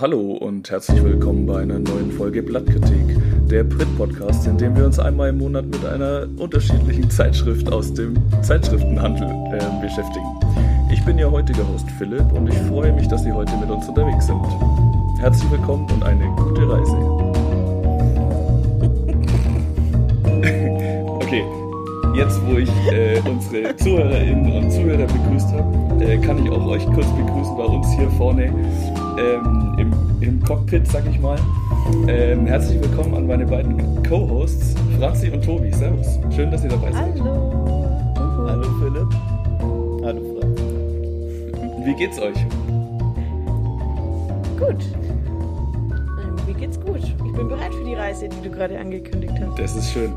Hallo und herzlich willkommen bei einer neuen Folge Blattkritik, der Print-Podcast, in dem wir uns einmal im Monat mit einer unterschiedlichen Zeitschrift aus dem Zeitschriftenhandel äh, beschäftigen. Ich bin Ihr heutiger Host Philipp und ich freue mich, dass Sie heute mit uns unterwegs sind. Herzlich willkommen und eine gute Reise. okay, jetzt wo ich äh, unsere Zuhörerinnen und Zuhörer begrüßt habe, äh, kann ich auch euch kurz begrüßen bei uns hier vorne ähm, im, im, Cockpit, sag ich mal. Ähm, herzlich willkommen an meine beiden Co-Hosts, Franzi und Tobi. Servus. Schön, dass ihr dabei seid. Hallo. Hallo Philipp. Hallo Franzi. Wie geht's euch? Gut. Mir geht's gut. Ich bin bereit für die Reise, die du gerade angekündigt hast. Das ist schön.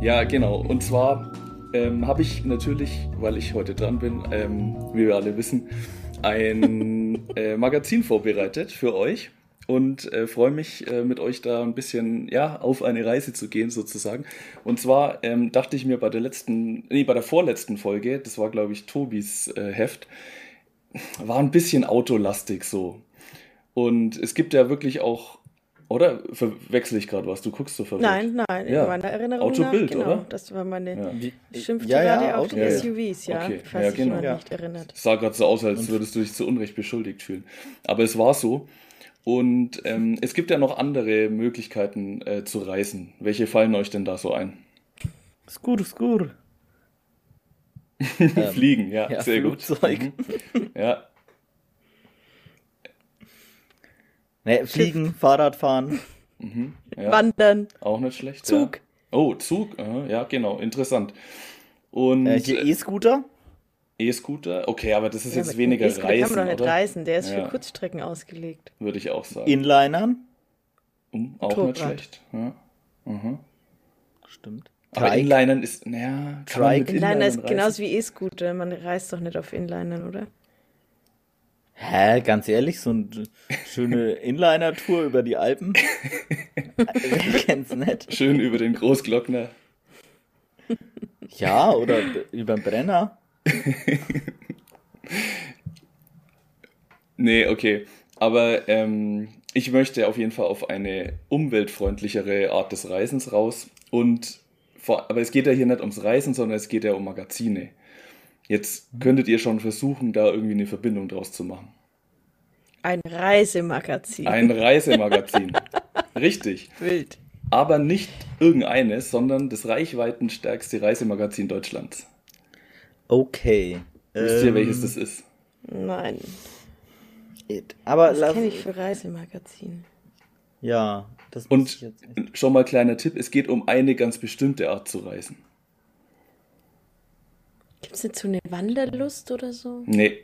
Ja, genau. Und zwar ähm, habe ich natürlich, weil ich heute dran bin, ähm, wie wir alle wissen, ein äh, Magazin vorbereitet für euch und äh, freue mich, äh, mit euch da ein bisschen ja, auf eine Reise zu gehen, sozusagen. Und zwar ähm, dachte ich mir bei der letzten, nee, bei der vorletzten Folge, das war, glaube ich, Tobis äh, Heft, war ein bisschen autolastig so. Und es gibt ja wirklich auch oder verwechsel ich gerade was? Du guckst so verrückt. Nein, nein, ja. in meiner Erinnerung Autobild, nach, genau, oder? Das war meine Ja. Wie, schimpfte ja, ja, gerade auf die Ja, ja. SUVs, ja, Okay, falls ja, sich genau. jemand Ja. nicht erinnert. Es sah gerade so aus, als würdest du dich zu Unrecht beschuldigt fühlen. Aber es war so. Und ähm, es gibt ja noch andere Möglichkeiten äh, zu reisen. Welche fallen euch denn da so ein? Skur, skur. Fliegen, ja, sehr gut. Flugzeug. Mhm. Ja, Ne, fliegen, Fahrrad fahren. ja Wandern, auch nicht schlecht. Zug. Ja. Oh, Zug, aha, ja, genau, interessant. Und Äh, hier E-Scooter. E-Scooter, okay, aber das ist Ja, jetzt weniger dem E-Scooter kann Reisen, man doch nicht oder? reisen, der ist Ja. für Kurzstrecken ausgelegt. Würde ich auch sagen. Inlinern. Hm, auch nicht Motorrad. schlecht. Ja. Mhm. Stimmt. Aber Trike. Inlinern ist, naja, Trike. Inliner ist Inlinern genauso reisen? wie E-Scooter. Man reist doch nicht auf Inlinern, oder? Hä, ganz ehrlich, so eine schöne Inliner-Tour über die Alpen. Wer kennt's nicht? Schön über den Großglockner. Ja, oder über den Brenner. Nee, okay. Aber ähm, ich möchte auf jeden Fall auf eine umweltfreundlichere Art des Reisens raus. Und vor, aber es geht ja hier nicht ums Reisen, sondern es geht ja um Magazine. Jetzt könntet ihr schon versuchen, da irgendwie eine Verbindung draus zu machen. Ein Reisemagazin. Ein Reisemagazin. Richtig. Wild. Aber nicht irgendeines, sondern das reichweitenstärkste Reisemagazin Deutschlands. Okay. Wisst ihr, Ähm, welches das ist? Nein, it. Aber das kenne ich für Reisemagazin. Ja, das muss ich Und schon mal kleiner Tipp, es geht um eine ganz bestimmte Art zu reisen. Gibt es nicht so eine Wanderlust oder so? Nee,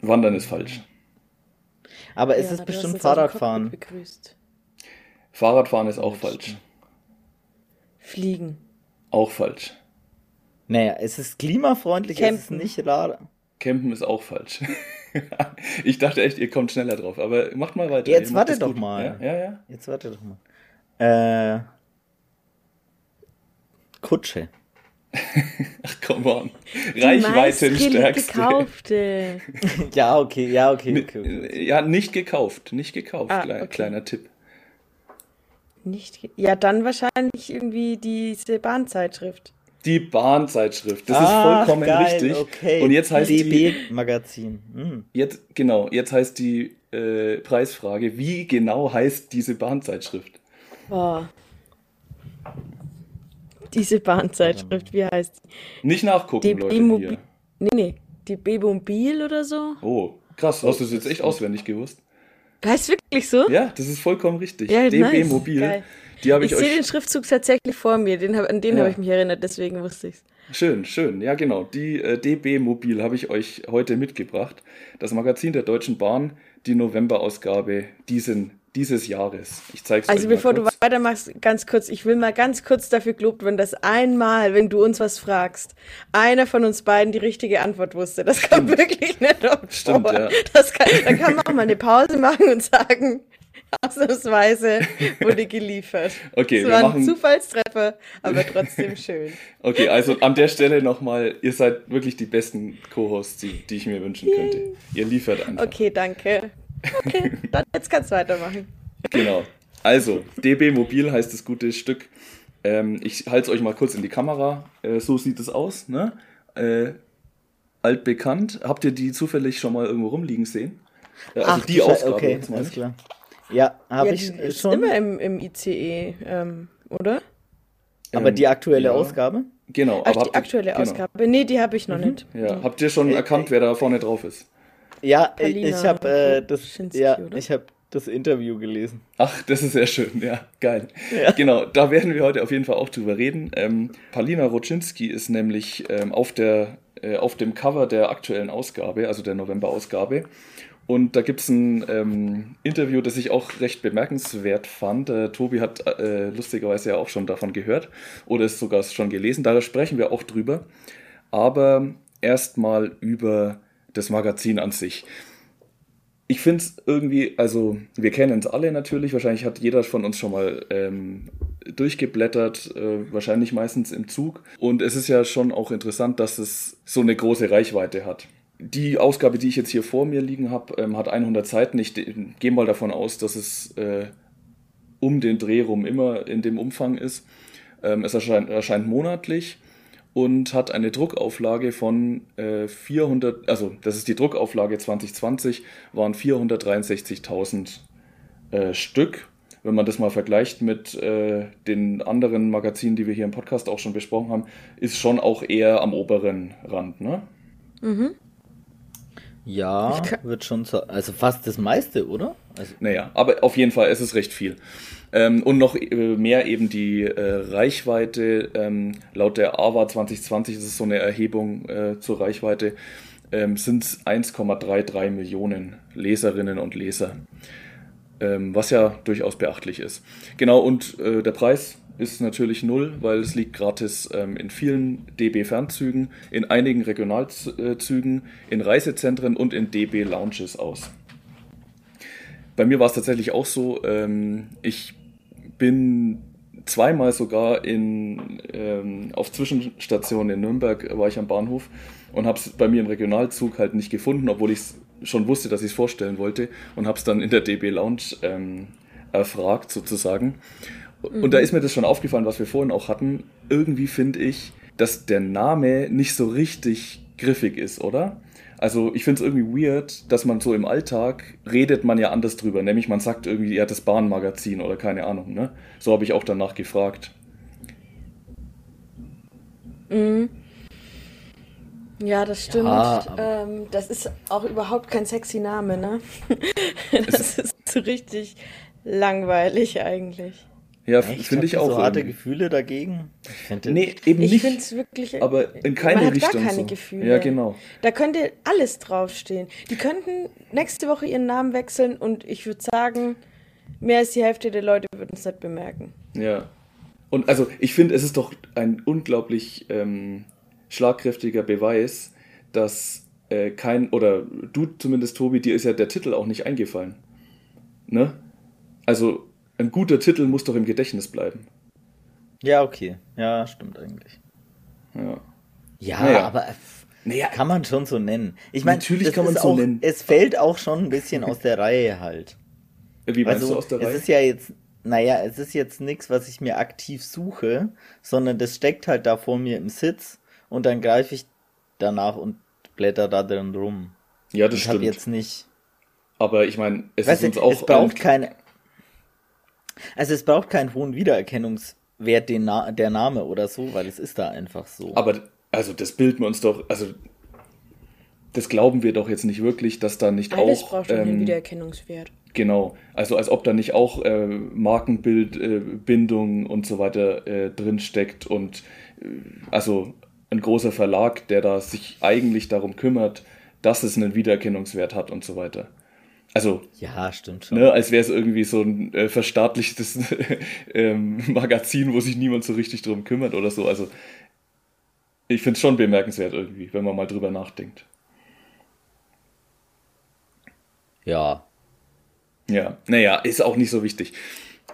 Wandern ist falsch. Aber es Ja, ist bestimmt Fahrradfahren. Fahrradfahren ist auch falsch. Fliegen. Auch falsch. Naja, es ist klimafreundlich, es ist Campen. nicht rar. Campen ist auch falsch. ich dachte echt, ihr kommt schneller drauf, aber macht mal weiter. Jetzt warte doch gut. mal. Ja, ja, ja. Jetzt warte doch mal. Äh. Kutsche. Ach, komm on. Die Reichweitenstärkste. gekaufte. ja, okay, ja, okay, okay. okay. Ja, nicht gekauft. Nicht gekauft. Ah, okay. Kleiner Tipp. Nicht ja, dann wahrscheinlich irgendwie diese Bahnzeitschrift. Die Bahnzeitschrift. Das Ach, ist vollkommen geil, richtig. Okay. Und jetzt heißt die, DB-Magazin. Hm. jetzt, genau, jetzt heißt die äh, Preisfrage, wie genau heißt diese Bahnzeitschrift? Boah. Diese Bahnzeitschrift, wie heißt die? Nicht nachgucken, Die Leute, Immobil- hier. Nee, nee. Die Bemobil oder so? Oh, krass. Hast du es jetzt echt auswendig gewusst? Heißt wirklich so? Ja, das ist vollkommen richtig. Ja, DB nice. Mobil. Geil. Die habe Ich, ich, sehe den. Schriftzug tatsächlich vor mir. Den hab, an den Ja. habe ich mich erinnert, deswegen wusste ich's. Schön, schön. Ja, genau. Die äh, DB Mobil habe ich euch heute mitgebracht. Das Magazin der Deutschen Bahn, die Novemberausgabe diesen, dieses Jahres. Ich zeige es Also euch bevor mal du kurz. weitermachst, ganz kurz, ich will mal ganz kurz dafür gelobt werden, dass einmal, wenn du uns was fragst, einer von uns beiden die richtige Antwort wusste. Das kommt wirklich nicht oft Stimmt, vor. ja. Das kann, da kann man auch mal eine Pause machen und sagen, ausnahmsweise wurde geliefert. Okay, es wir war ein machen- Zufallstreffer, aber trotzdem schön. Okay, also an der Stelle nochmal, ihr seid wirklich die besten Co-Hosts, die, die ich mir wünschen könnte. Ihr liefert einfach. Okay, danke. Okay, dann jetzt kannst du weitermachen. Genau. Also, DB Mobil heißt das gute Stück. Ähm, ich halte es euch mal kurz in die Kamera. Äh, so sieht es aus. Ne? Äh, altbekannt. Habt ihr die zufällig schon mal irgendwo rumliegen sehen? Äh, also Ach, die Ausgabe, okay, jetzt alles klar. Ja, habe ja, ich ist schon. immer im, im ICE, ähm, oder? Aber ähm, die aktuelle ja. Ausgabe? Genau. Ach, aber die aktuelle genau. Ausgabe. Nee, die habe ich noch mhm. nicht. Ja. Habt ihr schon äh, erkannt, wer da vorne drauf ist? Ja, Palina ich habe äh, das, ja, ich habe das Interview gelesen. Ach, das ist sehr schön, ja, geil. Ja. Genau, da werden wir heute auf jeden Fall auch drüber reden. Ähm, Palina Roczynski ist nämlich ähm, auf, der, äh, auf dem Cover der aktuellen Ausgabe, also der November-Ausgabe. Und da gibt es ein ähm, Interview, das ich auch recht bemerkenswert fand. Äh, Tobi hat äh, lustigerweise ja auch schon davon gehört oder es sogar schon gelesen. Da sprechen wir auch drüber. Aber erstmal über das Magazin an sich. Ich finde es irgendwie, also wir kennen es alle natürlich, wahrscheinlich hat jeder von uns schon mal ähm, durchgeblättert, äh, wahrscheinlich meistens im Zug. Und es ist ja schon auch interessant, dass es so eine große Reichweite hat. Die Ausgabe, die ich jetzt hier vor mir liegen habe, ähm, hat 100 Seiten. Ich gehe mal davon aus, dass es äh, um den Dreh rum immer in dem Umfang ist. Ähm, es erscheint, erscheint monatlich und hat eine Druckauflage von äh, 400, also das ist die Druckauflage 2020, waren 463.000 äh, Stück. Wenn man das mal vergleicht mit äh, den anderen Magazinen, die wir hier im Podcast auch schon besprochen haben, ist schon auch eher am oberen Rand, ne? Mhm. Ja, wird schon so, also fast das meiste, oder? Also naja, aber auf jeden Fall, es ist recht viel. Ähm, und noch äh, mehr eben die äh, Reichweite. Ähm, laut der AWA 2020, das ist so eine Erhebung äh, zur Reichweite, ähm, sind es 1,33 Millionen Leserinnen und Leser. Ähm, was ja durchaus beachtlich ist. Genau, und äh, der Preis ist natürlich null, weil es liegt gratis ähm, in vielen DB-Fernzügen, in einigen Regionalzügen, in Reisezentren und in DB-Lounges aus. Bei mir war es tatsächlich auch so, ähm, ich bin zweimal sogar in, ähm, auf Zwischenstationen in Nürnberg war ich am Bahnhof und habe es bei mir im Regionalzug halt nicht gefunden, obwohl ich es schon wusste, dass ich es vorstellen wollte und habe es dann in der DB Lounge ähm, erfragt sozusagen. Mhm. Und da ist mir das schon aufgefallen, was wir vorhin auch hatten. Irgendwie finde ich, dass der Name nicht so richtig griffig ist, oder? Also ich finde es irgendwie weird, dass man so im Alltag redet man ja anders drüber. Nämlich man sagt irgendwie, ja, das Bahnmagazin oder keine Ahnung. Ne? So habe ich auch danach gefragt. Mhm. Ja, das stimmt. Ja, ähm, das ist auch überhaupt kein sexy Name, ne? das ist so richtig langweilig eigentlich. Ja, finde ich auch. So harte Gefühle dagegen? Ich nee, eben nicht. Ich finde es wirklich. Aber in keine man Richtung. Hat gar keine so. Gefühle. Ja, genau. Da könnte alles draufstehen. Die könnten nächste Woche ihren Namen wechseln und ich würde sagen, mehr als die Hälfte der Leute würden es nicht bemerken. Ja. Und also, ich finde, es ist doch ein unglaublich ähm, schlagkräftiger Beweis, dass äh, kein, oder du zumindest, Tobi, dir ist ja der Titel auch nicht eingefallen. Ne? Also, ein guter Titel muss doch im Gedächtnis bleiben. Ja, okay. Ja, stimmt eigentlich. Ja. Ja, naja. aber naja. kann man schon so nennen. Ich meine, natürlich kann man es so nennen. Es fällt auch schon ein bisschen aus der Reihe halt. Wie meinst also, du aus der Reihe? Es ist ja jetzt, naja, es ist jetzt nichts, was ich mir aktiv suche, sondern das steckt halt da vor mir im Sitz und dann greife ich danach und blätter da drin rum. Ja, das ich stimmt. jetzt nicht. Aber ich meine, es weißt ist uns auch. Es braucht keine, also es braucht keinen hohen Wiedererkennungswert den Na der Name oder so, weil es ist da einfach so. Aber also das bilden wir uns doch, also das glauben wir doch jetzt nicht wirklich, dass da nicht Alles auch. braucht schon ähm, einen Wiedererkennungswert. Genau, also als ob da nicht auch äh, Markenbildbindung äh, und so weiter äh, drin steckt und äh, also ein großer Verlag, der da sich eigentlich darum kümmert, dass es einen Wiedererkennungswert hat und so weiter. Also. Ja, stimmt schon. Ne, als wäre es irgendwie so ein äh, verstaatlichtes ähm, Magazin, wo sich niemand so richtig drum kümmert oder so. Also, ich finde es schon bemerkenswert irgendwie, wenn man mal drüber nachdenkt. Ja. Ja, naja, ist auch nicht so wichtig.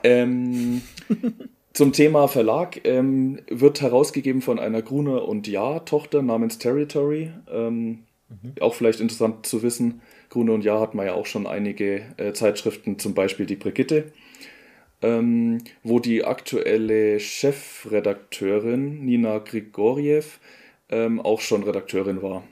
Ähm, zum Thema Verlag ähm, wird herausgegeben von einer Gruner und Ja-Tochter namens Territory. Ähm, mhm. Auch vielleicht interessant zu wissen Gruner und Jahr hat man ja auch schon einige äh, Zeitschriften, zum Beispiel die Brigitte, ähm, wo die aktuelle Chefredakteurin Nina Grigoriev ähm, auch schon Redakteurin war.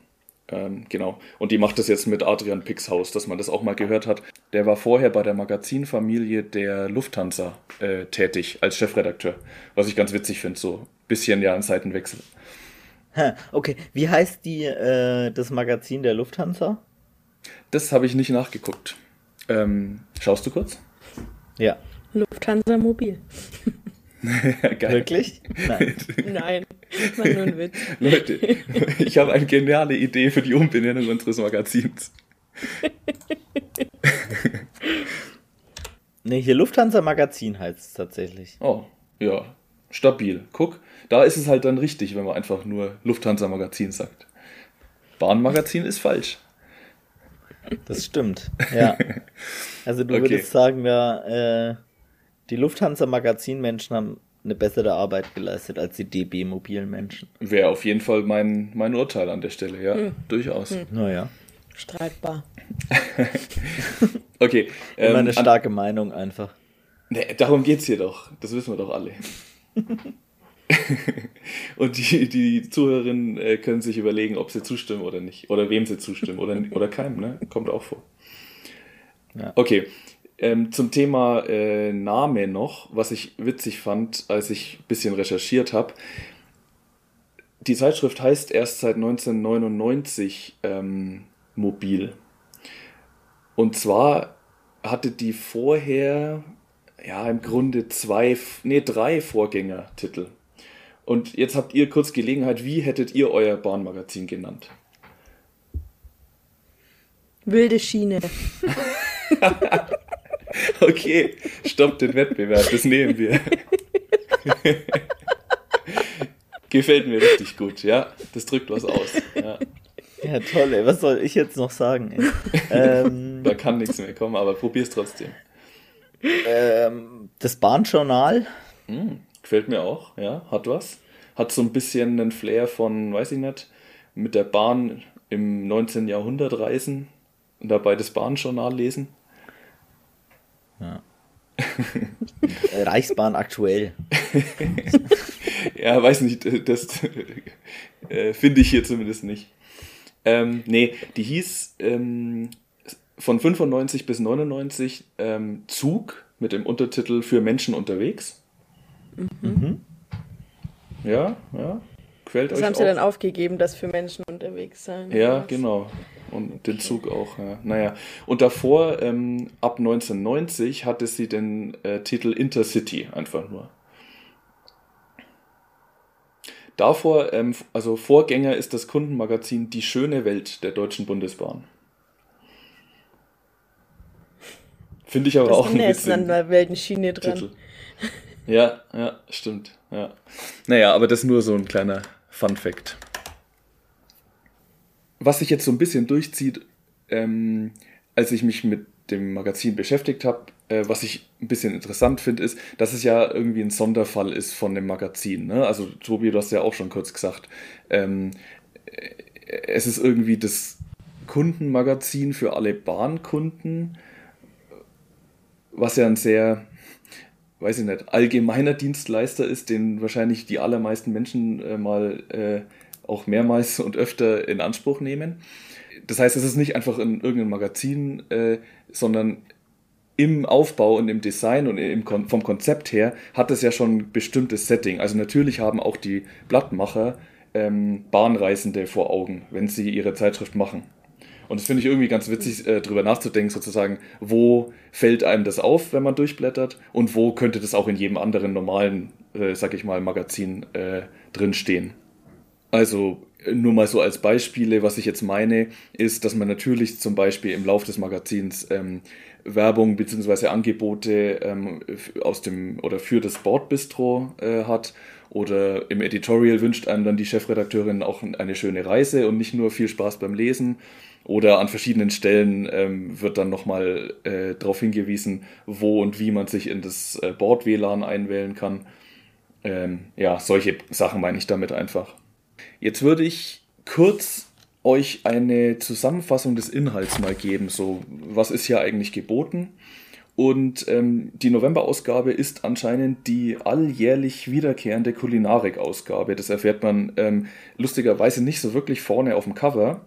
Ähm, genau. Und die macht das jetzt mit Adrian Pixhaus, dass man das auch mal gehört hat. Der war vorher bei der Magazinfamilie der Lufthansa äh, tätig als Chefredakteur. Was ich ganz witzig finde, so ein bisschen ja ein Seitenwechsel. Okay, wie heißt die, äh, das Magazin der Lufthansa? Das habe ich nicht nachgeguckt. Ähm, schaust du kurz? Ja. Lufthansa Mobil. Wirklich? Nein. Nein, war nur ein Witz. Leute, ich habe eine geniale Idee für die Umbenennung unseres Magazins. ne, hier Lufthansa Magazin heißt es tatsächlich. Oh, ja. Stabil. Guck, da ist es halt dann richtig, wenn man einfach nur Lufthansa Magazin sagt. Bahnmagazin ist falsch. Das stimmt, ja. Also du okay. würdest sagen, ja, äh, die Lufthansa-Magazinmenschen haben eine bessere Arbeit geleistet als die DB-mobilen Wäre auf jeden Fall mein, mein Urteil an der Stelle, ja, hm. durchaus. Hm. Naja. Streitbar. okay. Ähm, Immer eine starke an, Meinung einfach. Nee, darum geht's hier doch. Das wissen wir doch alle. Und die, die Zuhörerinnen äh, können sich überlegen, ob sie zustimmen oder nicht. Oder wem sie zustimmen. Oder, oder keinem, ne? Kommt auch vor. Ja. Okay. Ähm, zum Thema äh, Name noch, was ich witzig fand, als ich ein bisschen recherchiert habe. Die Zeitschrift heißt erst seit 1999 ähm, Mobil. Und zwar hatte die vorher, ja, im Grunde zwei, nee, drei Vorgängertitel. Und jetzt habt ihr kurz Gelegenheit, wie hättet ihr euer Bahnmagazin genannt? Wilde Schiene. Okay, stopp den Wettbewerb, das nehmen wir. Gefällt mir richtig gut, ja. Das drückt was aus. Ja, ja toll, ey. Was soll ich jetzt noch sagen? Ähm, da kann nichts mehr kommen, aber probier's trotzdem. Ähm, das Bahnjournal. Hm, gefällt mir auch, ja. Hat was. Hat so ein bisschen einen Flair von, weiß ich nicht, mit der Bahn im 19. Jahrhundert reisen und dabei das Bahnjournal lesen. Ja. Reichsbahn aktuell. ja, weiß nicht, das äh, finde ich hier zumindest nicht. Ähm, nee, die hieß ähm, von 95 bis 99 ähm, Zug mit dem Untertitel für Menschen unterwegs. Mhm. Ja, ja. Quält das euch haben sie dann aufgegeben, das für Menschen unterwegs sein. Ja, genau. Und den Zug auch, ja. Naja. Und davor, ähm, ab 1990, hatte sie den äh, Titel Intercity einfach nur. Davor, ähm, also Vorgänger ist das Kundenmagazin Die schöne Welt der Deutschen Bundesbahn. Finde ich aber das auch ein bisschen. an der Weltenschiene dran. Titel. Ja, ja, stimmt. Ja. Naja, aber das ist nur so ein kleiner Fun Fact was sich jetzt so ein bisschen durchzieht, ähm, als ich mich mit dem Magazin beschäftigt habe, äh, was ich ein bisschen interessant finde, ist, dass es ja irgendwie ein Sonderfall ist von dem Magazin. Ne? Also, Tobi, du hast ja auch schon kurz gesagt, ähm, äh, es ist irgendwie das Kundenmagazin für alle Bahnkunden, was ja ein sehr, weiß ich nicht, allgemeiner Dienstleister ist, den wahrscheinlich die allermeisten Menschen äh, mal äh, auch mehrmals und öfter in Anspruch nehmen. Das heißt, es ist nicht einfach in irgendeinem Magazin, äh, sondern im Aufbau und im Design und im, vom Konzept her hat es ja schon ein bestimmtes Setting. Also natürlich haben auch die Blattmacher ähm, Bahnreisende vor Augen, wenn sie ihre Zeitschrift machen. Und das finde ich irgendwie ganz witzig, äh, darüber nachzudenken, sozusagen, wo fällt einem das auf, wenn man durchblättert und wo könnte das auch in jedem anderen normalen, äh, sag ich mal, Magazin äh, drinstehen. Also nur mal so als Beispiele, was ich jetzt meine, ist, dass man natürlich zum Beispiel im Lauf des Magazins ähm, Werbung bzw. Angebote ähm, aus dem oder für das Bordbistro äh, hat oder im Editorial wünscht einem dann die Chefredakteurin auch eine schöne Reise und nicht nur viel Spaß beim Lesen. Oder an verschiedenen Stellen ähm, wird dann nochmal äh, darauf hingewiesen, wo und wie man sich in das äh, Bord-WLAN einwählen kann. Ähm, ja, solche Sachen meine ich damit einfach. Jetzt würde ich kurz euch eine Zusammenfassung des Inhalts mal geben. So, was ist hier eigentlich geboten? Und ähm, die November-Ausgabe ist anscheinend die alljährlich wiederkehrende Kulinarik-Ausgabe. Das erfährt man ähm, lustigerweise nicht so wirklich vorne auf dem Cover.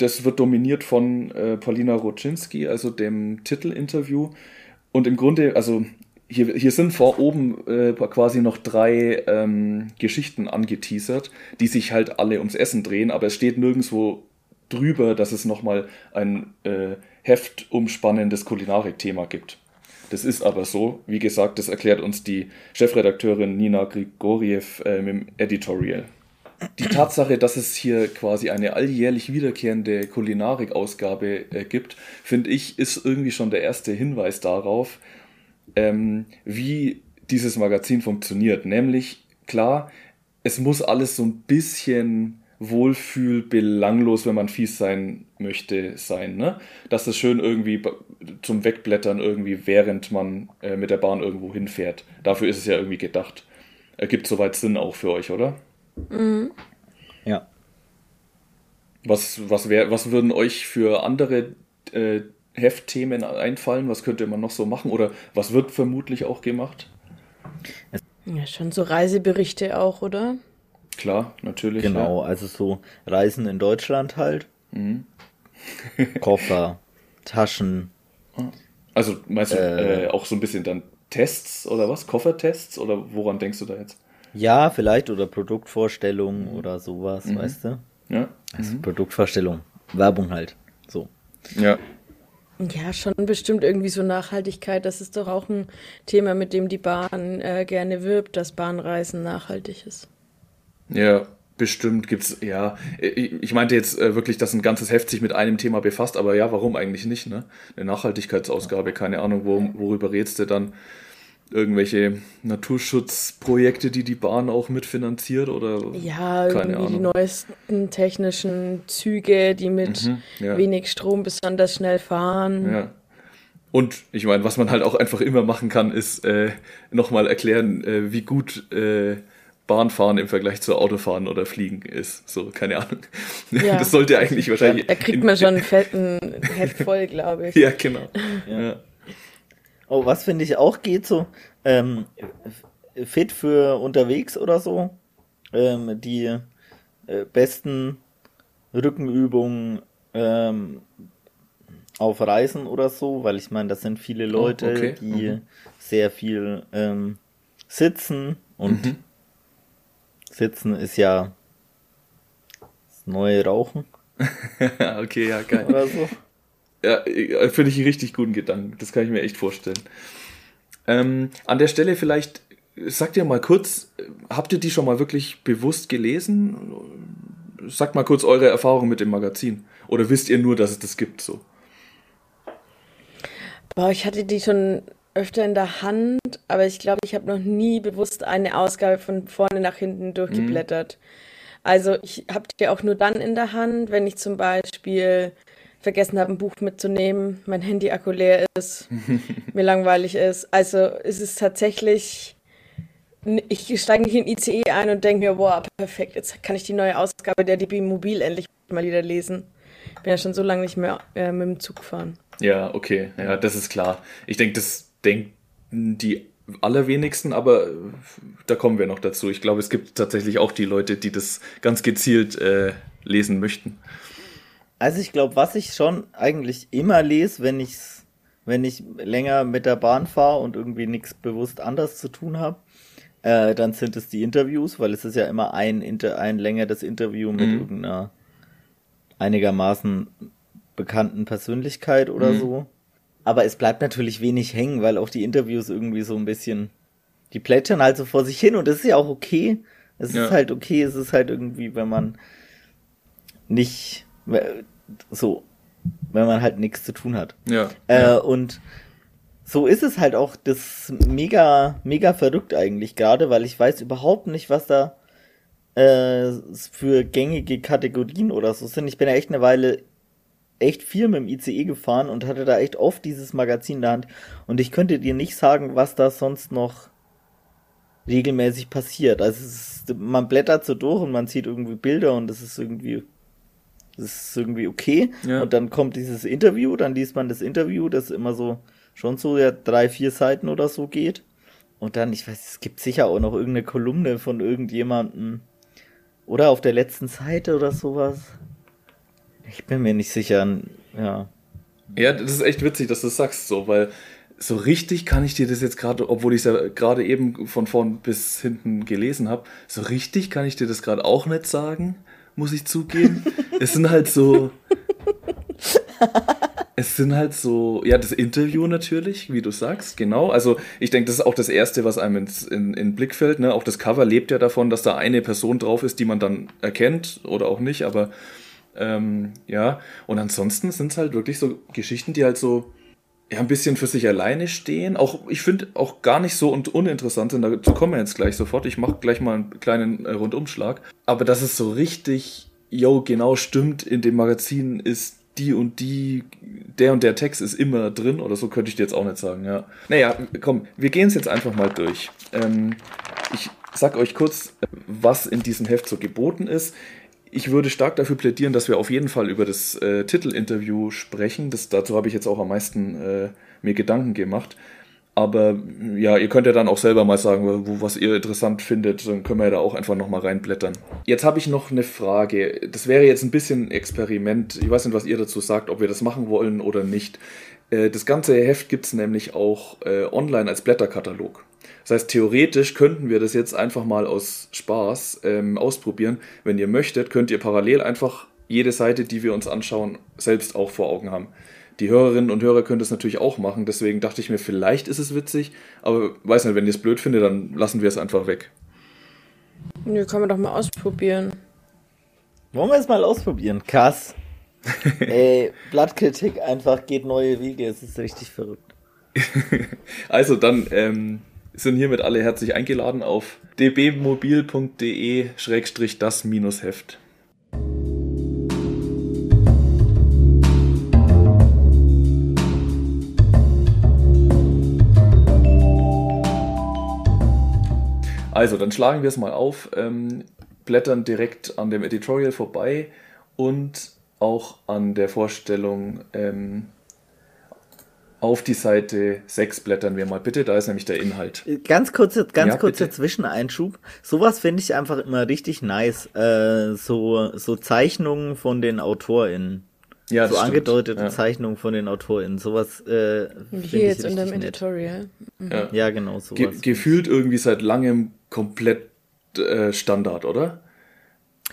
Das wird dominiert von äh, Paulina Roczynski, also dem Titelinterview. Und im Grunde, also hier, hier sind vor oben äh, quasi noch drei ähm, Geschichten angeteasert, die sich halt alle ums Essen drehen, aber es steht nirgendwo drüber, dass es nochmal ein äh, heftumspannendes Kulinarik-Thema gibt. Das ist aber so. Wie gesagt, das erklärt uns die Chefredakteurin Nina Grigoriev äh, im Editorial. Die Tatsache, dass es hier quasi eine alljährlich wiederkehrende Kulinarik-Ausgabe äh, gibt, finde ich, ist irgendwie schon der erste Hinweis darauf, ähm, wie dieses Magazin funktioniert. Nämlich, klar, es muss alles so ein bisschen wohlfühl belanglos, wenn man fies sein möchte, sein. Ne? Dass es schön irgendwie zum Wegblättern irgendwie, während man äh, mit der Bahn irgendwo hinfährt. Dafür ist es ja irgendwie gedacht. Ergibt soweit Sinn auch für euch, oder? Mhm. Ja. Was, was, wär, was würden euch für andere äh, Heftthemen einfallen? Was könnte man noch so machen? Oder was wird vermutlich auch gemacht? Ja, schon so Reiseberichte auch, oder? Klar, natürlich. Genau, ja. also so Reisen in Deutschland halt. Mhm. Koffer, Taschen. Also meinst du äh, äh, auch so ein bisschen dann Tests oder was? Koffertests? Oder woran denkst du da jetzt? Ja, vielleicht oder Produktvorstellungen mhm. oder sowas, mhm. weißt du? Ja. Also mhm. Produktvorstellung, Werbung halt. So. Ja. Ja, schon bestimmt irgendwie so Nachhaltigkeit. Das ist doch auch ein Thema, mit dem die Bahn äh, gerne wirbt, dass Bahnreisen nachhaltig ist. Ja, bestimmt gibt's, ja. Ich meinte jetzt äh, wirklich, dass ein ganzes Heft sich mit einem Thema befasst, aber ja, warum eigentlich nicht, ne? Eine Nachhaltigkeitsausgabe, keine Ahnung, wo, worüber redest du dann? Irgendwelche Naturschutzprojekte, die die Bahn auch mitfinanziert oder ja, keine irgendwie Ahnung. die neuesten technischen Züge, die mit mhm, ja. wenig Strom besonders schnell fahren. Ja. Und ich meine, was man halt auch einfach immer machen kann, ist äh, nochmal erklären, äh, wie gut äh, Bahnfahren im Vergleich zu Autofahren oder Fliegen ist. So, keine Ahnung. Ja. Das sollte eigentlich wahrscheinlich. Da kriegt man schon einen fetten Heft voll, glaube ich. ja, genau. Ja. Oh, was finde ich auch geht so, ähm, fit für unterwegs oder so. Ähm, die äh, besten Rückenübungen ähm, auf Reisen oder so, weil ich meine, das sind viele oh, Leute, oh, okay. die mhm. sehr viel ähm, sitzen und mhm. Sitzen ist ja das neue Rauchen. okay, ja, geil. Oder so. Ja, äh, finde ich einen richtig guten Gedanken. Das kann ich mir echt vorstellen. Ähm, an der Stelle vielleicht, sagt ihr mal kurz, habt ihr die schon mal wirklich bewusst gelesen? Sagt mal kurz eure Erfahrung mit dem Magazin. Oder wisst ihr nur, dass es das gibt so? Boah, ich hatte die schon öfter in der Hand, aber ich glaube, ich habe noch nie bewusst eine Ausgabe von vorne nach hinten durchgeblättert. Mhm. Also ich habe die auch nur dann in der Hand, wenn ich zum Beispiel vergessen habe, ein Buch mitzunehmen, mein Handy-Akku leer ist, mir langweilig ist. Also es ist tatsächlich, ich steige nicht in ICE ein und denke mir, boah, perfekt, jetzt kann ich die neue Ausgabe der DB Mobil endlich mal wieder lesen. Bin ja schon so lange nicht mehr äh, mit dem Zug gefahren. Ja, okay, ja, das ist klar. Ich denke, das denken die allerwenigsten, aber da kommen wir noch dazu. Ich glaube, es gibt tatsächlich auch die Leute, die das ganz gezielt äh, lesen möchten. Also ich glaube, was ich schon eigentlich immer lese, wenn ich wenn ich länger mit der Bahn fahre und irgendwie nichts bewusst anders zu tun habe, äh, dann sind es die Interviews, weil es ist ja immer ein, Inter ein längeres Interview mit mhm. irgendeiner einigermaßen bekannten Persönlichkeit oder mhm. so. Aber es bleibt natürlich wenig hängen, weil auch die Interviews irgendwie so ein bisschen, die plätschern halt so vor sich hin und das ist ja auch okay. Es ja. ist halt okay, es ist halt irgendwie, wenn man nicht so, wenn man halt nichts zu tun hat. Ja. Äh, ja. Und so ist es halt auch das mega, mega verrückt eigentlich gerade, weil ich weiß überhaupt nicht, was da äh, für gängige Kategorien oder so sind. Ich bin ja echt eine Weile echt viel mit dem ICE gefahren und hatte da echt oft dieses Magazin in der Hand. Und ich könnte dir nicht sagen, was da sonst noch regelmäßig passiert. Also ist, man blättert so durch und man sieht irgendwie Bilder und es ist irgendwie Das ist irgendwie okay. Ja. Und dann kommt dieses Interview, dann liest man das Interview, das immer so schon so ja, drei, vier Seiten oder so geht. Und dann, ich weiß, es gibt sicher auch noch irgendeine Kolumne von irgendjemandem. Oder auf der letzten Seite oder sowas. Ich bin mir nicht sicher, ja. Ja, das ist echt witzig, dass du das sagst, so, weil so richtig kann ich dir das jetzt gerade, obwohl ich es ja gerade eben von vorn bis hinten gelesen habe, so richtig kann ich dir das gerade auch nicht sagen, muss ich zugeben. es sind halt so. Es sind halt so, ja, das Interview natürlich, wie du sagst, genau. Also ich denke, das ist auch das Erste, was einem ins, in, in Blick fällt. Ne? Auch das Cover lebt ja davon, dass da eine Person drauf ist, die man dann erkennt oder auch nicht, aber ähm, ja. Und ansonsten sind es halt wirklich so Geschichten, die halt so ja, ein bisschen für sich alleine stehen. Auch, ich finde, auch gar nicht so und uninteressant sind. Dazu kommen wir jetzt gleich sofort. Ich mache gleich mal einen kleinen äh, Rundumschlag. Aber dass es so richtig, yo, genau stimmt, in dem Magazin ist die und die, der und der Text ist immer drin oder so könnte ich dir jetzt auch nicht sagen, ja. Naja, komm, wir gehen es jetzt einfach mal durch. Ähm, ich sag euch kurz, was in diesem Heft so geboten ist ich würde stark dafür plädieren, dass wir auf jeden Fall über das äh, Titelinterview sprechen. Das, dazu habe ich jetzt auch am meisten äh, mir Gedanken gemacht. Aber ja, ihr könnt ja dann auch selber mal sagen, wo, was ihr interessant findet. Dann können wir ja da auch einfach nochmal reinblättern. Jetzt habe ich noch eine Frage. Das wäre jetzt ein bisschen Experiment. Ich weiß nicht, was ihr dazu sagt, ob wir das machen wollen oder nicht. Äh, das ganze Heft gibt es nämlich auch äh, online als Blätterkatalog. Das heißt, theoretisch könnten wir das jetzt einfach mal aus Spaß ähm, ausprobieren. Wenn ihr möchtet, könnt ihr parallel einfach jede Seite, die wir uns anschauen, selbst auch vor Augen haben. Die Hörerinnen und Hörer können das natürlich auch machen, deswegen dachte ich mir, vielleicht ist es witzig, aber weiß nicht, wenn ihr es blöd findet, dann lassen wir es einfach weg. Nö, können wir doch mal ausprobieren. Wollen wir es mal ausprobieren? Krass. Ey, Blattkritik einfach geht neue Wege, es ist richtig verrückt. also dann ähm, sind hiermit alle herzlich eingeladen auf dbmobil.de-das-heft. Also, dann schlagen wir es mal auf, ähm, blättern direkt an dem Editorial vorbei und auch an der Vorstellung ähm, auf die Seite 6 blättern wir mal bitte, da ist nämlich der Inhalt. Ganz kurze, ganz ja, kurzer bitte. Zwischeneinschub. Sowas finde ich einfach immer richtig nice. Äh, so, so Zeichnungen von den AutorInnen. Ja, so angedeutete ja. Zeichnungen von den AutorInnen. Sowas äh, Hier jetzt in dem Editorial. Mhm. Ja. ja. genau, sowas. Ge gefühlt irgendwie seit langem komplett äh, Standard, oder?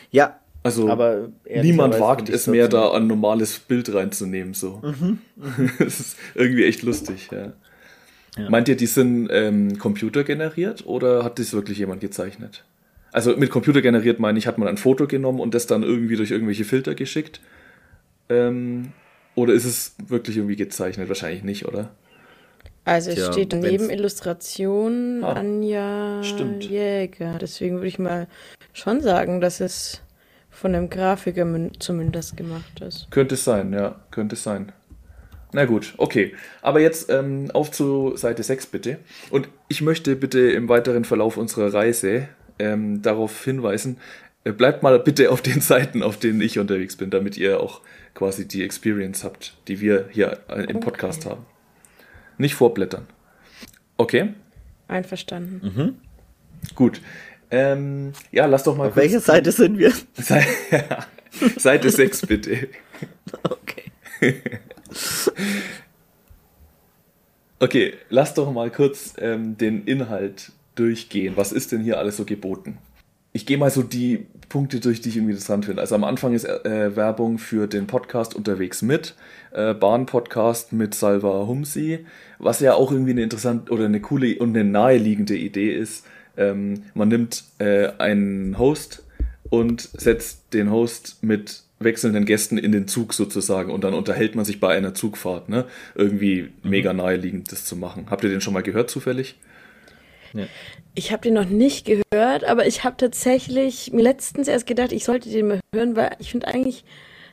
Ja, also niemand wagt es mehr, da ein normales Bild reinzunehmen. So. Mhm. das ist irgendwie echt lustig, ja. ja. Meint ihr, die sind ähm, computergeneriert oder hat das wirklich jemand gezeichnet? Also mit Computer generiert meine ich, hat man ein Foto genommen und das dann irgendwie durch irgendwelche Filter geschickt? Ähm, oder ist es wirklich irgendwie gezeichnet? Wahrscheinlich nicht, oder? Also es Tja, steht daneben Illustration ah, Anja stimmt. Jäger. Deswegen würde ich mal schon sagen, dass es von einem Grafiker zumindest gemacht ist. Könnte es sein, ja, könnte es sein. Na gut, okay. Aber jetzt ähm, auf zu Seite 6 bitte. Und ich möchte bitte im weiteren Verlauf unserer Reise ähm, darauf hinweisen, äh, bleibt mal bitte auf den Seiten, auf denen ich unterwegs bin, damit ihr auch quasi die Experience habt, die wir hier äh, im Podcast okay. haben. Nicht vorblättern. Okay? Einverstanden. Mhm. Gut. Ähm, ja, lass doch mal. Auf welcher Seite sind wir? Seite 6, bitte. Okay. okay, lass doch mal kurz ähm, den Inhalt durchgehen. Was ist denn hier alles so geboten? Ich gehe mal so die Punkte durch, die ich irgendwie interessant finde. Also am Anfang ist äh, Werbung für den Podcast unterwegs mit, äh, Bahn-Podcast mit Salva Humsi, was ja auch irgendwie eine interessante oder eine coole und eine naheliegende Idee ist ähm, man nimmt äh, einen Host und setzt den Host mit wechselnden Gästen in den Zug sozusagen und dann unterhält man sich bei einer Zugfahrt. Ne? Irgendwie mhm. mega naheliegend, das zu machen. Habt ihr den schon mal gehört zufällig? Ja. Ich habe den noch nicht gehört, aber ich habe tatsächlich mir letztens erst gedacht, ich sollte den mal hören, weil ich finde eigentlich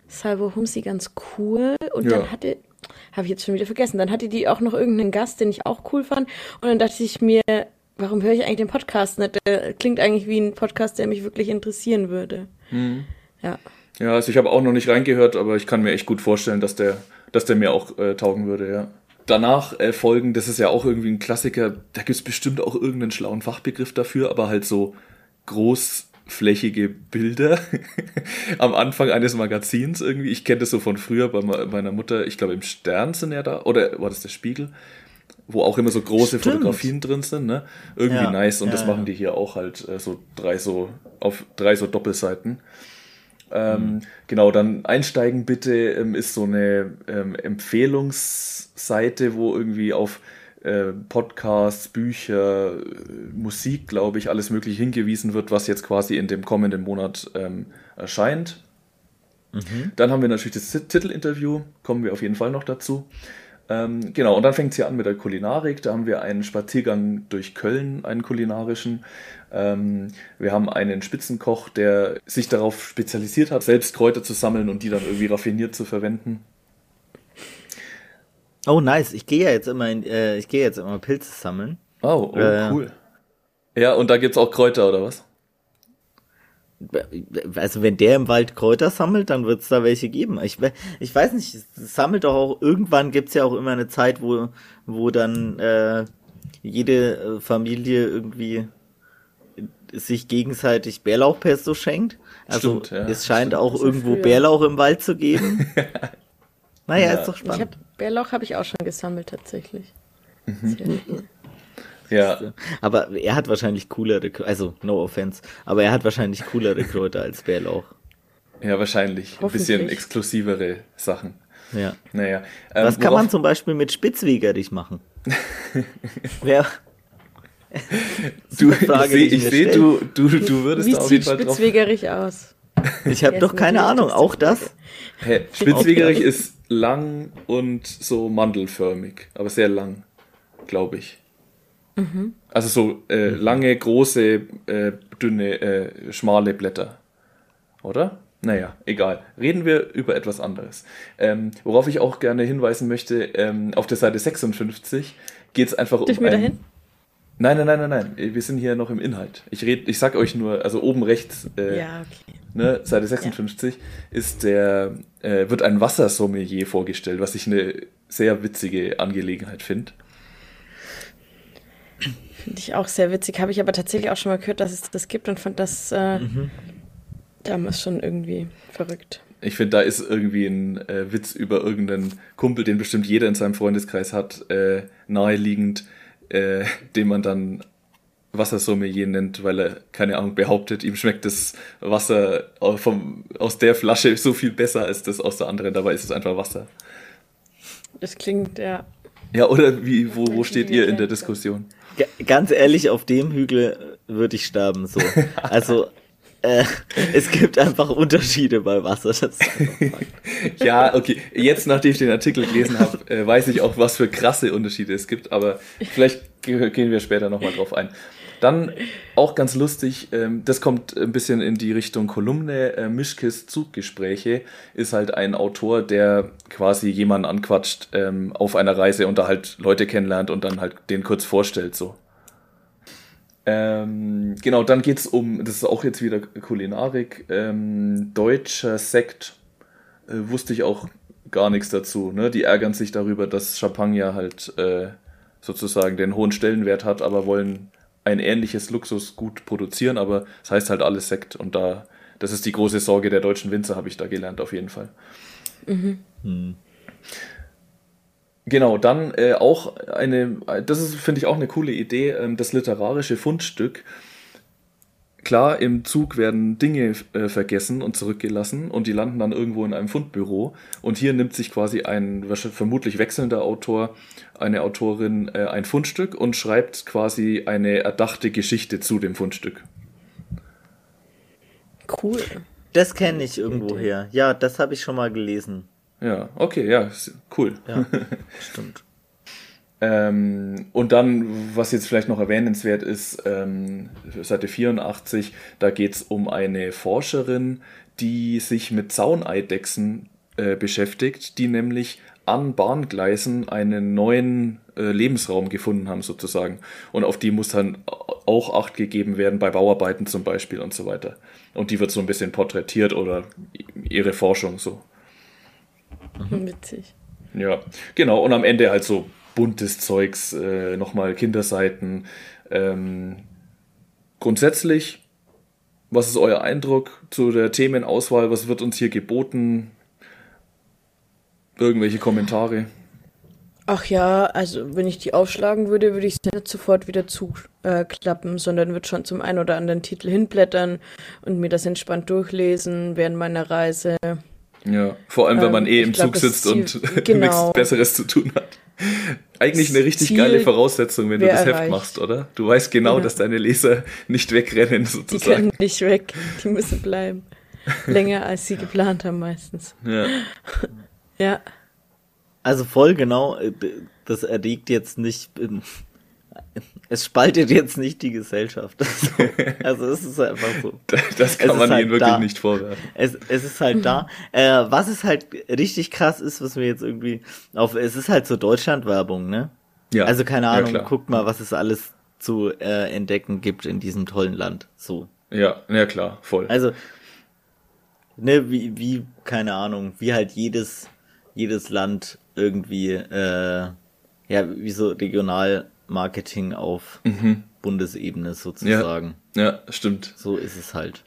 Salvo Humsi ganz cool. Und ja. dann hatte, habe ich jetzt schon wieder vergessen, dann hatte die auch noch irgendeinen Gast, den ich auch cool fand. Und dann dachte ich mir, warum höre ich eigentlich den Podcast nicht? Der klingt eigentlich wie ein Podcast, der mich wirklich interessieren würde. Mhm. Ja. Ja, also ich habe auch noch nicht reingehört, aber ich kann mir echt gut vorstellen, dass der, dass der mir auch äh, taugen würde, ja. Danach äh, folgen, das ist ja auch irgendwie ein Klassiker, da gibt es bestimmt auch irgendeinen schlauen Fachbegriff dafür, aber halt so großflächige Bilder am Anfang eines Magazins irgendwie. Ich kenne das so von früher bei meiner Mutter, ich glaube im Stern sind ja da, oder war das der Spiegel? Wo auch immer so große Stimmt. Fotografien drin sind, ne? Irgendwie ja, nice. Und ja, das machen die hier auch halt äh, so drei so auf drei so Doppelseiten. Ähm, mhm. Genau, dann einsteigen bitte ähm, ist so eine ähm, Empfehlungsseite, wo irgendwie auf äh, Podcasts, Bücher, äh, Musik, glaube ich, alles mögliche hingewiesen wird, was jetzt quasi in dem kommenden Monat ähm, erscheint. Mhm. Dann haben wir natürlich das Titelinterview, kommen wir auf jeden Fall noch dazu. Ähm, genau, und dann fängt es hier an mit der Kulinarik. Da haben wir einen Spaziergang durch Köln, einen kulinarischen. Ähm, wir haben einen Spitzenkoch, der sich darauf spezialisiert hat, selbst Kräuter zu sammeln und die dann irgendwie raffiniert zu verwenden. Oh, nice. Ich gehe ja jetzt immer in, äh, ich gehe jetzt immer Pilze sammeln. Oh, oh äh, cool. Ja, und da gibt's auch Kräuter oder was? Also wenn der im Wald Kräuter sammelt, dann wird es da welche geben. Ich, ich weiß nicht, es sammelt doch auch, irgendwann gibt es ja auch immer eine Zeit, wo, wo dann äh, jede äh, Familie irgendwie sich gegenseitig Bärlauchpesto schenkt. Also Stimmt, ja. es scheint Stimmt, auch irgendwo Bärlauch im Wald zu geben. naja, ja. ist doch spannend. Hab, Bärlauch habe ich auch schon gesammelt tatsächlich. Mhm. Ja. Aber er hat wahrscheinlich coolere, also no offense, aber er hat wahrscheinlich coolere Kräuter als Bärlauch. Ja, wahrscheinlich. Ein bisschen exklusivere Sachen. Ja. Naja. Ähm, Was kann man zum Beispiel mit Spitzwegerich machen? Wer. du, Frage, ich sehe, seh, du, du, du würdest Wie auf jeden Fall drauf. Spitzwegerich aus? Ich habe doch keine Ahnung, auch das? Hey, Spitzwegerich ist lang und so mandelförmig, aber sehr lang, glaube ich. Mhm. Also so äh, lange, große, äh, dünne, äh, schmale Blätter. Oder? Naja, egal. Reden wir über etwas anderes. Ähm, worauf ich auch gerne hinweisen möchte, ähm, auf der Seite 56 geht es einfach Darf um. Ich ein... dahin? Nein, nein, nein, nein, nein. Wir sind hier noch im Inhalt. Ich red, ich sag euch nur, also oben rechts, äh, ja, okay. ne, Seite 56, ja. ist der, äh, wird ein Wassersommelier vorgestellt, was ich eine sehr witzige Angelegenheit finde. Finde ich auch sehr witzig. Habe ich aber tatsächlich auch schon mal gehört, dass es das gibt und fand das äh, mhm. damals schon irgendwie verrückt. Ich finde, da ist irgendwie ein äh, Witz über irgendeinen Kumpel, den bestimmt jeder in seinem Freundeskreis hat, äh, naheliegend, äh, den man dann Wassersommelier nennt, weil er, keine Ahnung, behauptet, ihm schmeckt das Wasser vom, aus der Flasche so viel besser als das aus der anderen. Dabei ist es einfach Wasser. Das klingt, ja. Ja, oder wie, wo, wo steht ihr in der Diskussion? Ganz ehrlich, auf dem Hügel würde ich sterben. So. Also äh, es gibt einfach Unterschiede bei Wasser. ja, okay. Jetzt, nachdem ich den Artikel gelesen habe, äh, weiß ich auch, was für krasse Unterschiede es gibt. Aber vielleicht gehen wir später nochmal drauf ein. Dann auch ganz lustig, ähm, das kommt ein bisschen in die Richtung Kolumne. Äh, Mischkes Zuggespräche ist halt ein Autor, der quasi jemanden anquatscht ähm, auf einer Reise und da halt Leute kennenlernt und dann halt den kurz vorstellt so. Ähm, genau, dann geht es um, das ist auch jetzt wieder Kulinarik, ähm, deutscher Sekt. Äh, wusste ich auch gar nichts dazu. Ne? Die ärgern sich darüber, dass Champagner halt äh, sozusagen den hohen Stellenwert hat, aber wollen ein ähnliches Luxusgut produzieren, aber es heißt halt alles Sekt und da, das ist die große Sorge der deutschen Winzer, habe ich da gelernt, auf jeden Fall. Mhm. Hm. Genau, dann äh, auch eine, das ist, finde ich, auch eine coole Idee, ähm, das literarische Fundstück. Klar, im Zug werden Dinge äh, vergessen und zurückgelassen und die landen dann irgendwo in einem Fundbüro. Und hier nimmt sich quasi ein vermutlich wechselnder Autor, eine Autorin äh, ein Fundstück und schreibt quasi eine erdachte Geschichte zu dem Fundstück. Cool. Das kenne ich irgendwo her. Ja, das habe ich schon mal gelesen. Ja, okay, ja, cool. Ja, stimmt. Ähm, und dann, was jetzt vielleicht noch erwähnenswert ist, ähm, Seite 84, da geht es um eine Forscherin, die sich mit Zauneidechsen äh, beschäftigt, die nämlich an Bahngleisen einen neuen äh, Lebensraum gefunden haben, sozusagen. Und auf die muss dann auch Acht gegeben werden bei Bauarbeiten zum Beispiel und so weiter. Und die wird so ein bisschen porträtiert oder ihre Forschung so. Mhm. Witzig. Ja, genau. Und am Ende halt so buntes Zeugs, äh, nochmal Kinderseiten. Ähm, grundsätzlich, was ist euer Eindruck zu der Themenauswahl? Was wird uns hier geboten? Irgendwelche Kommentare? Ach ja, also wenn ich die aufschlagen würde, würde ich es nicht sofort wieder zuklappen, äh, sondern würde schon zum einen oder anderen Titel hinblättern und mir das entspannt durchlesen während meiner Reise. Ja, vor allem, wenn man ähm, eh im glaub, Zug sitzt und genau. nichts Besseres zu tun hat. Eigentlich eine richtig Ziel geile Voraussetzung, wenn du das erreicht. Heft machst, oder? Du weißt genau, ja. dass deine Leser nicht wegrennen, sozusagen. Die können nicht weg, die müssen bleiben. Länger als sie geplant haben meistens. Ja. ja. Also voll genau, äh, das erregt jetzt nicht, es spaltet jetzt nicht die Gesellschaft. Also es ist einfach so. Das kann man halt ihnen wirklich da. nicht vorwerfen. Es, es ist halt da. Äh, was es halt richtig krass ist, was wir jetzt irgendwie auf, es ist halt so Deutschland-Werbung, ne? Ja. Also keine Ahnung, ja, guckt mal, was es alles zu äh, entdecken gibt in diesem tollen Land. So. Ja, ja klar, voll. Also, ne, wie, wie, keine Ahnung, wie halt jedes, jedes Land irgendwie, äh, ja, wie so Regionalmarketing auf mhm. Bundesebene sozusagen. Ja, ja, stimmt. So ist es halt.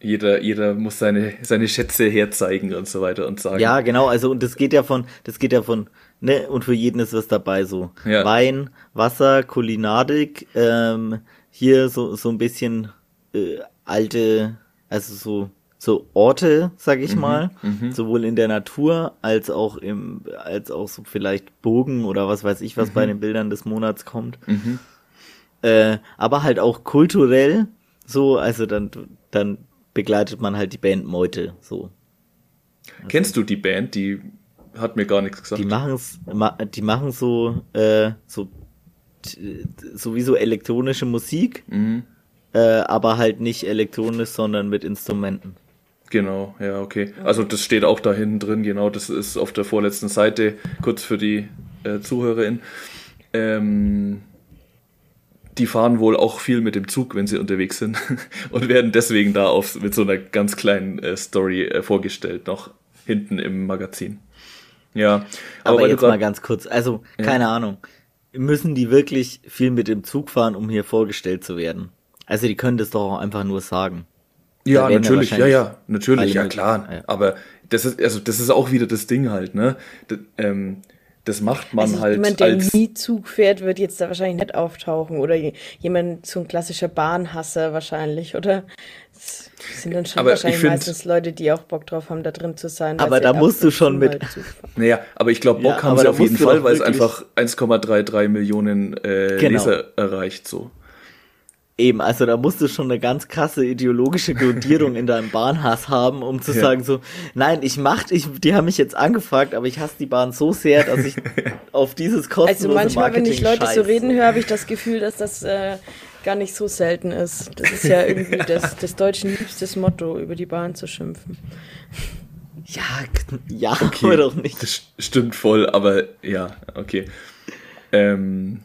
Jeder, jeder muss seine, seine Schätze herzeigen und so weiter und sagen. Ja, genau, also und das geht ja von, das geht ja von, ne, und für jeden ist was dabei, so ja. Wein, Wasser, Kulinarik, ähm, hier so, so ein bisschen äh, alte, also so so Orte, sag ich mhm, mal, mhm. sowohl in der Natur als auch im, als auch so vielleicht Bogen oder was weiß ich, was mhm. bei den Bildern des Monats kommt. Mhm. Äh, aber halt auch kulturell, so, also dann, dann begleitet man halt die Band Meute, so. Also, Kennst du die Band? Die hat mir gar nichts gesagt. Die machen's, die machen so, äh, so, sowieso elektronische Musik, mhm. äh, aber halt nicht elektronisch, sondern mit Instrumenten. Genau, ja, okay. Also das steht auch da hinten drin, genau, das ist auf der vorletzten Seite, kurz für die äh, ZuhörerInnen. Ähm, die fahren wohl auch viel mit dem Zug, wenn sie unterwegs sind und werden deswegen da auf, mit so einer ganz kleinen äh, Story äh, vorgestellt, noch hinten im Magazin. Ja, aber, aber jetzt mal ganz kurz, also ja. keine Ahnung, müssen die wirklich viel mit dem Zug fahren, um hier vorgestellt zu werden? Also die können das doch auch einfach nur sagen. Ja, natürlich, ja, ja, natürlich, ja klar. Ja. Aber das ist, also das ist auch wieder das Ding halt, ne? Das, ähm, das macht man also halt. Jemand, der als nie Zug fährt, wird jetzt da wahrscheinlich nicht auftauchen. Oder jemand, so ein klassischer Bahnhasser wahrscheinlich, oder? Das sind dann schon aber wahrscheinlich find, meistens Leute, die auch Bock drauf haben, da drin zu sein. Aber da musst du schon mit. Naja, aber ich glaube, Bock ja, haben sie auf jeden Fall, weil es einfach 1,33 Millionen äh, genau. Leser erreicht, so. Eben, also da musst du schon eine ganz krasse ideologische Grundierung in deinem Bahnhass haben, um zu ja. sagen so, nein, ich mach, ich, die haben mich jetzt angefragt, aber ich hasse die Bahn so sehr, dass ich auf dieses kostenlose Also manchmal, Marketing wenn ich Leute scheiße. so reden höre, habe ich das Gefühl, dass das äh, gar nicht so selten ist. Das ist ja irgendwie das, das deutschen liebstes Motto, über die Bahn zu schimpfen. Ja, ja, okay. doch nicht. Das stimmt voll, aber ja, okay. Ähm,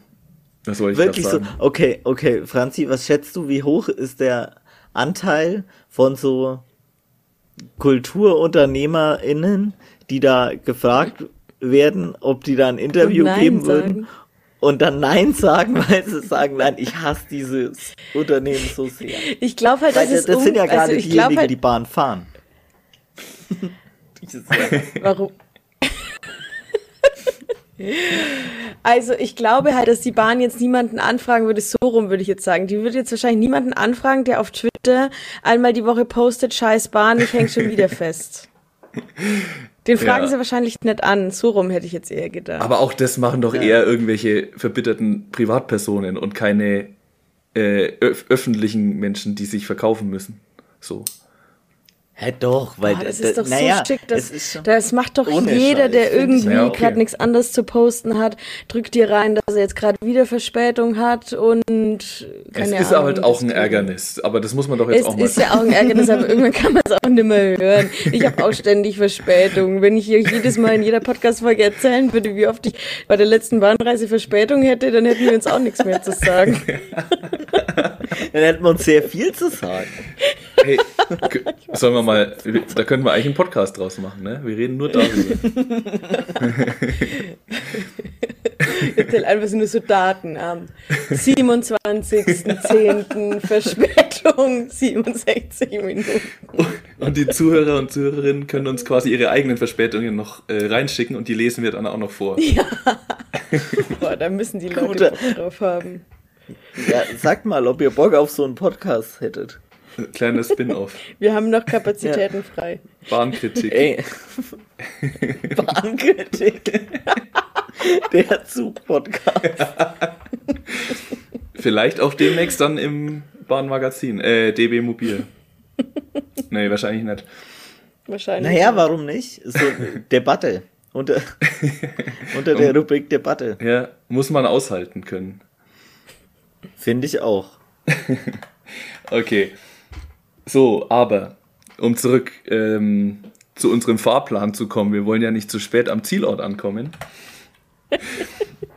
was soll ich Wirklich so. Okay, okay, Franzi, was schätzt du, wie hoch ist der Anteil von so KulturunternehmerInnen, die da gefragt werden, ob die da ein Interview geben sagen. würden und dann Nein sagen, weil sie sagen, nein, ich hasse dieses Unternehmen so sehr. Ich glaube halt, das, ist das sind ja gerade also diejenigen, halt, die Bahn fahren. Warum? Also ich glaube halt, dass die Bahn jetzt niemanden anfragen würde, so rum würde ich jetzt sagen. Die würde jetzt wahrscheinlich niemanden anfragen, der auf Twitter einmal die Woche postet, scheiß Bahn, ich häng schon wieder fest. Den fragen ja. sie wahrscheinlich nicht an. So rum hätte ich jetzt eher gedacht. Aber auch das machen doch ja. eher irgendwelche verbitterten Privatpersonen und keine äh, öf öffentlichen Menschen, die sich verkaufen müssen. So. Hä, doch, weil oh, das ist doch naja, so schick, das, das, das macht doch jeder, Scheiß, der irgendwie ja, okay. gerade nichts anderes zu posten hat, drückt dir rein, dass er jetzt gerade wieder Verspätung hat und keine Es ist Ahnung, halt auch ein Ärgernis, aber das muss man doch jetzt es auch mal Es ist ja auch ein Ärgernis, aber irgendwann kann man es auch nicht mehr hören. Ich habe auch ständig Verspätung. Wenn ich hier jedes Mal in jeder Podcast-Folge erzählen würde, wie oft ich bei der letzten Bahnreise Verspätung hätte, dann hätten wir uns auch nichts mehr zu sagen. Dann hätten wir uns sehr viel zu sagen. Hey, sollen wir mal, da können wir eigentlich einen Podcast draus machen, ne? Wir reden nur darüber. Erzähl einfach nur so Daten am 27.10. Verspätung 67 Minuten. Und die Zuhörer und Zuhörerinnen können uns quasi ihre eigenen Verspätungen noch äh, reinschicken und die lesen wir dann auch noch vor. Ja. Boah, da müssen die Leute Bock drauf haben. Ja, sagt mal, ob ihr Bock auf so einen Podcast hättet. Kleiner Spin-off. Wir haben noch Kapazitäten ja. frei. Bahnkritik. Ey. Bahnkritik. Der Zug-Podcast. Vielleicht auch demnächst dann im Bahnmagazin, äh, DB Mobil. nee, wahrscheinlich nicht. Wahrscheinlich. Naja, nicht. warum nicht? So, Debatte. Unter, unter der Rubrik Debatte. Ja, muss man aushalten können. Finde ich auch. okay. So, aber um zurück ähm, zu unserem Fahrplan zu kommen, wir wollen ja nicht zu spät am Zielort ankommen.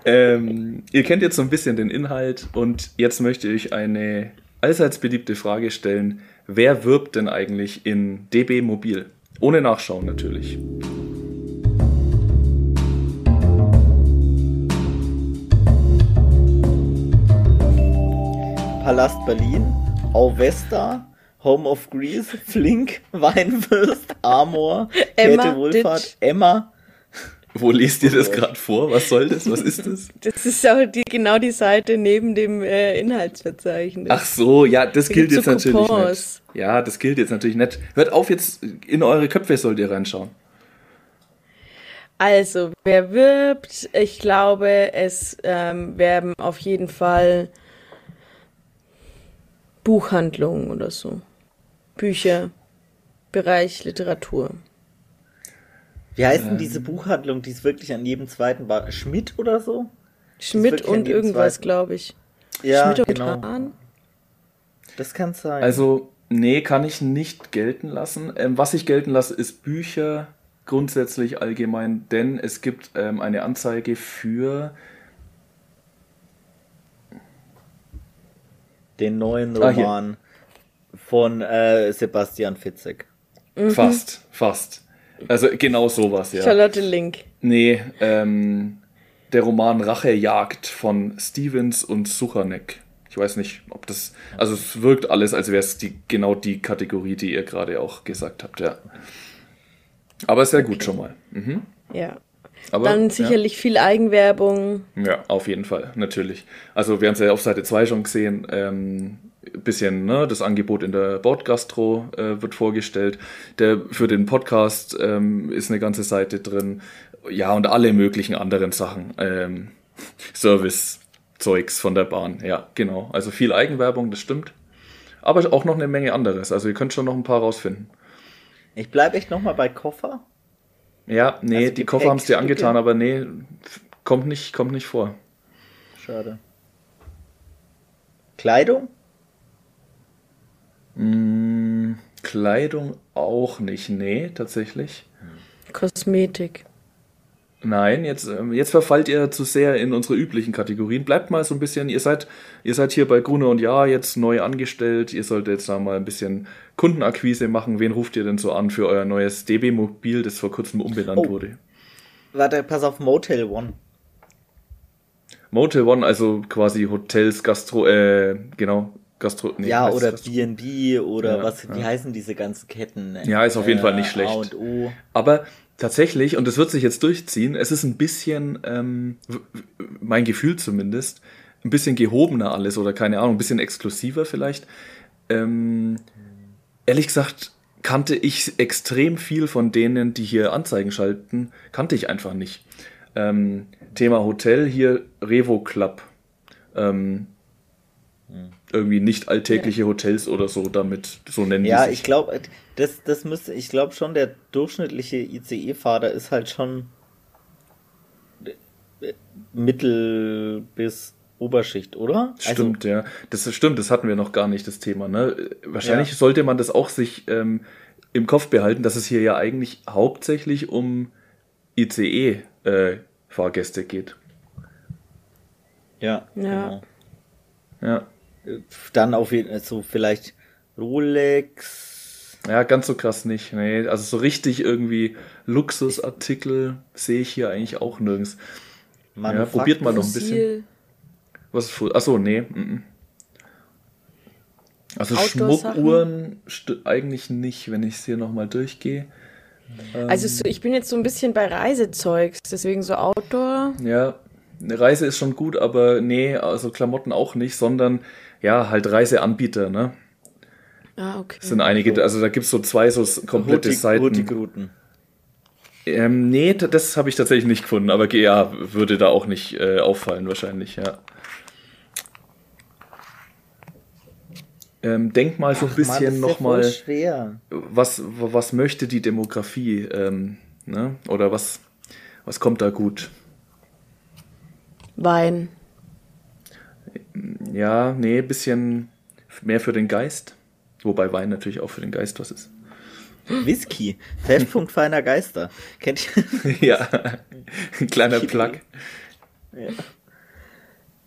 ähm, ihr kennt jetzt so ein bisschen den Inhalt und jetzt möchte ich eine allseits beliebte Frage stellen. Wer wirbt denn eigentlich in DB Mobil? Ohne Nachschauen natürlich. Palast Berlin, Auvesta, Home of Greece, Flink, Weinwürst, Amor, Käthe Wohlfahrt, Emma, wo lest ihr das gerade vor? Was soll das? Was ist das? Das ist auch die, genau die Seite neben dem äh, Inhaltsverzeichnis. Ach so, ja, das da gilt jetzt so natürlich nicht. Ja, das gilt jetzt natürlich nicht. Hört auf, jetzt in eure Köpfe sollt ihr reinschauen. Also, wer wirbt? Ich glaube, es ähm, werben auf jeden Fall Buchhandlungen oder so. Bücher, Bereich Literatur. Wie heißt denn ähm. diese Buchhandlung, die ist wirklich an jedem zweiten Bar? Schmidt oder so? Schmidt und irgendwas, glaube ich. Ja, Schmidt und genau. Hahn? Das kann sein. Also, nee, kann ich nicht gelten lassen. Ähm, was ich gelten lasse, ist Bücher grundsätzlich allgemein, denn es gibt ähm, eine Anzeige für den neuen ah, Roman ah, von äh, Sebastian Fitzek. Mhm. Fast, fast. Also genau sowas, ja. Charlotte Link. Nee, ähm, der Roman Rachejagd von Stevens und Suchanek. Ich weiß nicht, ob das. Also es wirkt alles, als wäre es die, genau die Kategorie, die ihr gerade auch gesagt habt, ja. Aber sehr okay. gut schon mal. Mhm. Ja. Aber, Dann sicherlich ja. viel Eigenwerbung. Ja, auf jeden Fall, natürlich. Also wir haben es ja auf Seite 2 schon gesehen. Ähm, bisschen ne, das Angebot in der Bordgastro äh, wird vorgestellt. Der für den Podcast ähm, ist eine ganze Seite drin. Ja, und alle möglichen anderen Sachen. Ähm, Service-Zeugs von der Bahn. Ja, genau. Also viel Eigenwerbung, das stimmt. Aber auch noch eine Menge anderes. Also ihr könnt schon noch ein paar rausfinden. Ich bleibe echt nochmal bei Koffer. Ja, nee, also die Koffer haben es dir angetan, aber nee, kommt nicht, kommt nicht vor. Schade. Kleidung? Mm, Kleidung auch nicht, nee, tatsächlich. Kosmetik. Nein, jetzt, ähm, jetzt verfallt ihr zu sehr in unsere üblichen Kategorien. Bleibt mal so ein bisschen, ihr seid, ihr seid hier bei Gruner und Ja jetzt neu angestellt. Ihr solltet jetzt da mal ein bisschen Kundenakquise machen. Wen ruft ihr denn so an für euer neues DB-Mobil, das vor kurzem umbenannt oh. wurde? Warte, pass auf, Motel One. Motel One, also quasi Hotels, Gastro, äh, genau, Gastro nee, ja, oder B&B oder ja, was, wie ja. heißen diese ganzen Ketten? Ja, ist auf jeden äh, Fall nicht schlecht. A und O. Aber tatsächlich, und das wird sich jetzt durchziehen, es ist ein bisschen, ähm, mein Gefühl zumindest, ein bisschen gehobener alles oder keine Ahnung, ein bisschen exklusiver vielleicht. Ähm, ehrlich gesagt, kannte ich extrem viel von denen, die hier Anzeigen schalten, kannte ich einfach nicht. Ähm, Thema Hotel hier Revo Club. Ähm, irgendwie nicht alltägliche Hotels oder so damit so nennen ja ich glaube das das müsste ich glaube schon der durchschnittliche ICE-Fahrer ist halt schon Mittel bis Oberschicht, oder? Also stimmt, also, ja. Das stimmt, das hatten wir noch gar nicht, das Thema. Ne? Wahrscheinlich ja. sollte man das auch sich ähm, im Kopf behalten, dass es hier ja eigentlich hauptsächlich um ICE-Fahrgäste äh, geht. Ja, ja. Genau. Ja. Dann auf jeden Fall so vielleicht Rolex. Ja, ganz so krass nicht. Nee, also so richtig irgendwie Luxusartikel sehe ich hier eigentlich auch nirgends. Ja, probiert mal noch ein bisschen. Was ist Achso, nee. Mm -mm. Also Schmuckuhren eigentlich nicht, wenn ich es hier nochmal durchgehe. Also so, ich bin jetzt so ein bisschen bei Reisezeugs, deswegen so Outdoor. Ja, eine Reise ist schon gut, aber nee, also Klamotten auch nicht, sondern ja, halt Reiseanbieter, ne? Ah, okay. Das sind einige, also da gibt es so zwei so komplette Hurtig, Seiten. Hurtigruten. Ähm, nee, das habe ich tatsächlich nicht gefunden, aber ja, würde da auch nicht äh, auffallen wahrscheinlich, ja. Ähm, denk mal so ein bisschen nochmal, was, was möchte die Demografie, ähm, ne? oder was, was kommt da gut? Wein. Ja, nee, bisschen mehr für den Geist. Wobei Wein natürlich auch für den Geist was ist. Whisky, Treffpunkt feiner Geister. Kennt ihr? ja, ein kleiner Plug.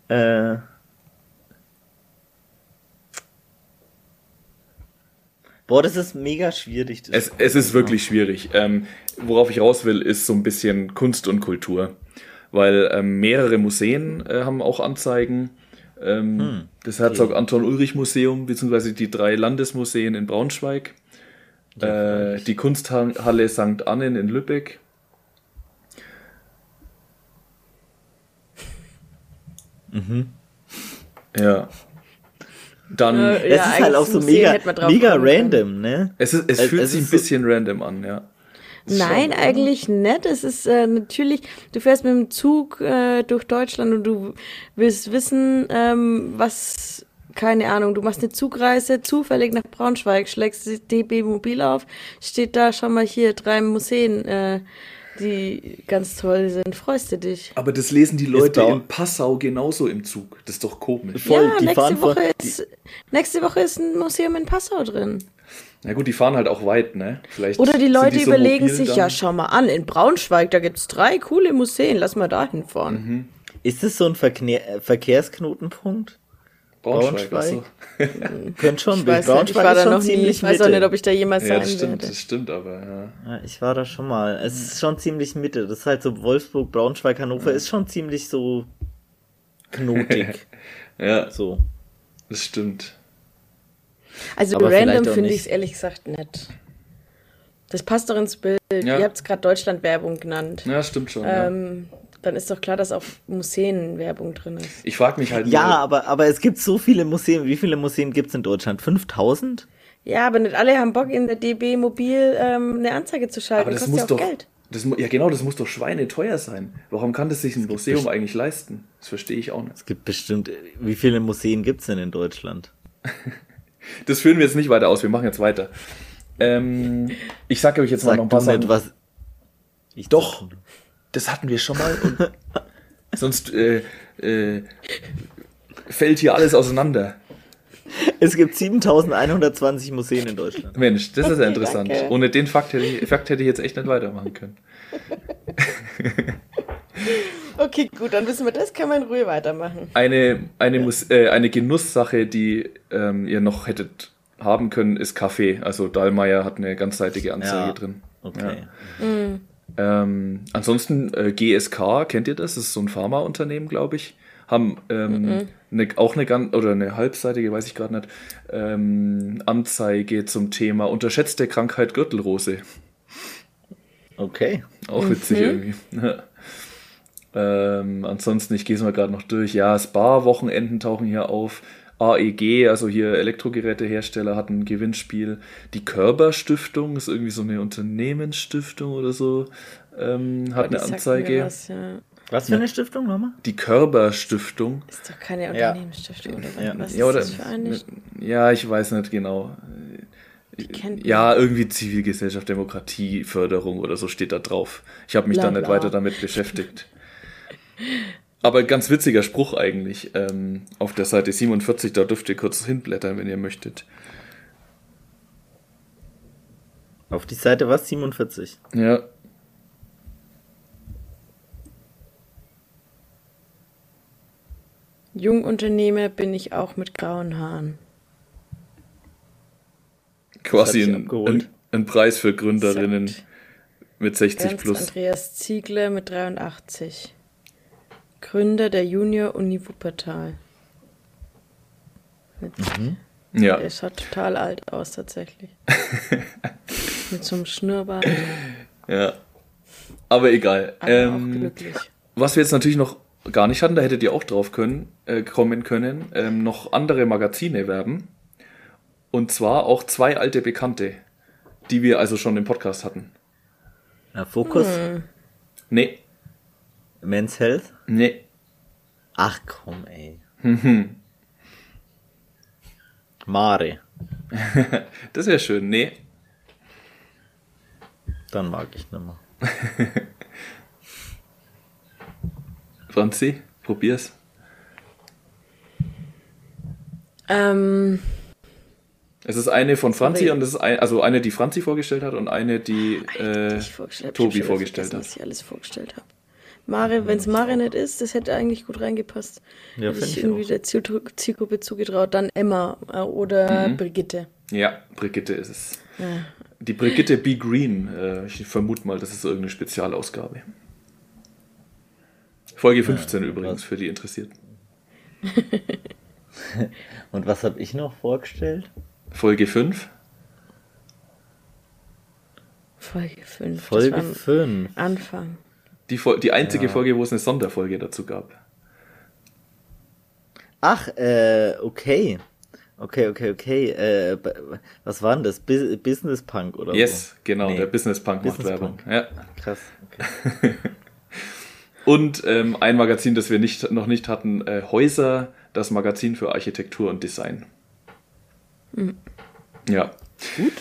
Ja. Äh, Boah, das ist mega schwierig. Es, es, ist wirklich schwierig. Ähm, worauf ich raus will, ist so ein bisschen Kunst und Kultur. Weil ähm, mehrere Museen äh, haben auch Anzeigen. Ähm, hm, das Herzog okay. Anton Ulrich Museum, beziehungsweise die drei Landesmuseen in Braunschweig. Ja, äh, die Kunsthalle St. Annen in Lübeck. Mhm. Ja. Dann. Äh, es ja, ist halt auch so mega, mega random, ne? Es, ist, es, es fühlt es sich ein bisschen so random an, ja. Nein, eigentlich nicht. Es ist äh, natürlich, du fährst mit dem Zug äh, durch Deutschland und du willst wissen, ähm, was, keine Ahnung, du machst eine Zugreise zufällig nach Braunschweig, schlägst das DB Mobil auf, steht da schon mal hier drei Museen. Äh, die ganz toll sind, freust du dich. Aber das lesen die Leute in Passau genauso im Zug. Das ist doch komisch. Voll, ja, nächste Woche, ist, nächste Woche ist ein Museum in Passau drin. Na gut, die fahren halt auch weit, ne? Vielleicht Oder die Leute die so überlegen sich, dann. ja, schau mal an, in Braunschweig, da gibt es drei coole Museen, lass mal da hinfahren. Mhm. Ist das so ein Verkehr Verkehrsknotenpunkt? Braunschweig, Braunschweig. So. Könnte schon, ich weiß Braunschweig nicht, ich war da noch nie, ich weiß auch nicht, ob ich da jemals ja, sein das stimmt, werde. Das stimmt aber, ja. ja. Ich war da schon mal. Es ist schon ziemlich Mitte. Das ist halt so Wolfsburg, Braunschweig, Hannover, ja. ist schon ziemlich so knotig. ja. So. Das stimmt. Also aber random finde ich es ehrlich gesagt nett. Das passt doch ins Bild. Ja. Ihr habt es gerade Deutschland-Werbung genannt. Ja, stimmt schon. Ähm, dann ist doch klar, dass auf Museen Werbung drin ist. Ich frage mich halt. Ja, aber, aber es gibt so viele Museen. Wie viele Museen gibt es in Deutschland? 5000? Ja, aber nicht alle haben Bock, in der DB Mobil ähm, eine Anzeige zu schalten. Aber das, das muss ja doch. Geld. Das, ja, genau, das muss doch schweineteuer sein. Warum kann das sich ein Museum eigentlich leisten? Das verstehe ich auch nicht. Es gibt bestimmt. Wie viele Museen gibt es denn in Deutschland? das führen wir jetzt nicht weiter aus. Wir machen jetzt weiter. Ähm, ich sage euch jetzt Sag mal noch ein paar Sachen. Was ich doch. Das hatten wir schon mal. Und sonst äh, äh, fällt hier alles auseinander. Es gibt 7120 Museen in Deutschland. Mensch, das ist ja interessant. Danke. Ohne den Fakt hätte, ich, Fakt hätte ich jetzt echt nicht weitermachen können. okay, gut, dann wissen wir das, können wir in Ruhe weitermachen. Eine, eine, ja. Mus äh, eine Genusssache, die ähm, ihr noch hättet haben können, ist Kaffee. Also Dahlmeier hat eine ganzseitige Anzeige ja. drin. Okay. Ja. Mhm. Ähm, ansonsten äh, GSK, kennt ihr das? Das ist so ein Pharmaunternehmen, glaube ich. Haben ähm, mhm. ne, auch eine ganz oder eine halbseitige, weiß ich gerade nicht, ähm, Anzeige zum Thema unterschätzte Krankheit Gürtelrose. Okay. Auch witzig mhm. irgendwie. ähm, ansonsten, ich gehe es mal gerade noch durch. Ja, Spa-Wochenenden tauchen hier auf. AEG, also hier Elektrogerätehersteller, hat ein Gewinnspiel. Die Körber Stiftung ist irgendwie so eine Unternehmensstiftung oder so, ähm, hat eine Anzeige. Was, ja. was, für eine Stiftung nochmal? Die Körber Stiftung. Ist doch keine Unternehmensstiftung, oder ja. was? Ja, oder, ist das für eine? Ja, ich weiß nicht genau. Ja, irgendwie Zivilgesellschaft, Demokratie, Förderung oder so steht da drauf. Ich habe mich bla, da nicht bla. weiter damit beschäftigt. Aber ganz witziger Spruch eigentlich. Ähm, auf der Seite 47, da dürft ihr kurz hinblättern, wenn ihr möchtet. Auf die Seite was? 47? Ja. Jungunternehmer bin ich auch mit grauen Haaren. Quasi ein, ein, ein, Preis für Gründerinnen Exakt. mit 60 Ernst plus. Andreas Ziegler mit 83. Gründer der Junior Uni Wuppertal. Mit, mhm. Ja. Der schaut total alt aus, tatsächlich. mit so einem Schnurrbart. Ja. Aber egal. Aber ähm, was wir jetzt natürlich noch gar nicht hatten, da hättet ihr auch drauf können, äh, kommen können, ähm, noch andere Magazine werben. Und zwar auch zwei alte Bekannte, die wir also schon im Podcast hatten. Na, Fokus? Hm. Nee. Men's Health? Nee. Ach komm, ey. Mare. das wäre schön, nee. Dann mag ich nicht mehr. Franzi, probier's. Ähm. Es ist eine von Franzi Sorry. und es ist ein, also eine, die Franzi vorgestellt hat und eine, die äh, vorgestellt Tobi vorgestellt hat. Was ich alles vorgestellt habe. Mare, wenn es Mare nicht ist, das hätte eigentlich gut reingepasst. Ja, Hätte ich, ich irgendwie auch. der Zielgruppe zugetraut. Dann Emma äh, oder mhm. Brigitte. Ja, Brigitte ist es. Ja. Die Brigitte B. Green, äh, ich vermute mal, das ist irgendeine Spezialausgabe. Folge 15 ja, übrigens, was? für die Interessierten. Und was habe ich noch vorgestellt? Folge 5. Folge 5. Folge 5. Anfang. Die, die einzige ja. Folge, wo es eine Sonderfolge dazu gab. Ach, äh, okay. Okay, okay, okay. Äh, was war denn das? Business Punk oder Yes, so? genau, nee. der Business Punk Business macht Werbung. Punk. Ja. Krass, okay. und ähm, ein Magazin, das wir nicht, noch nicht hatten, äh, Häuser, das Magazin für Architektur und Design. Mhm. Ja. Gut.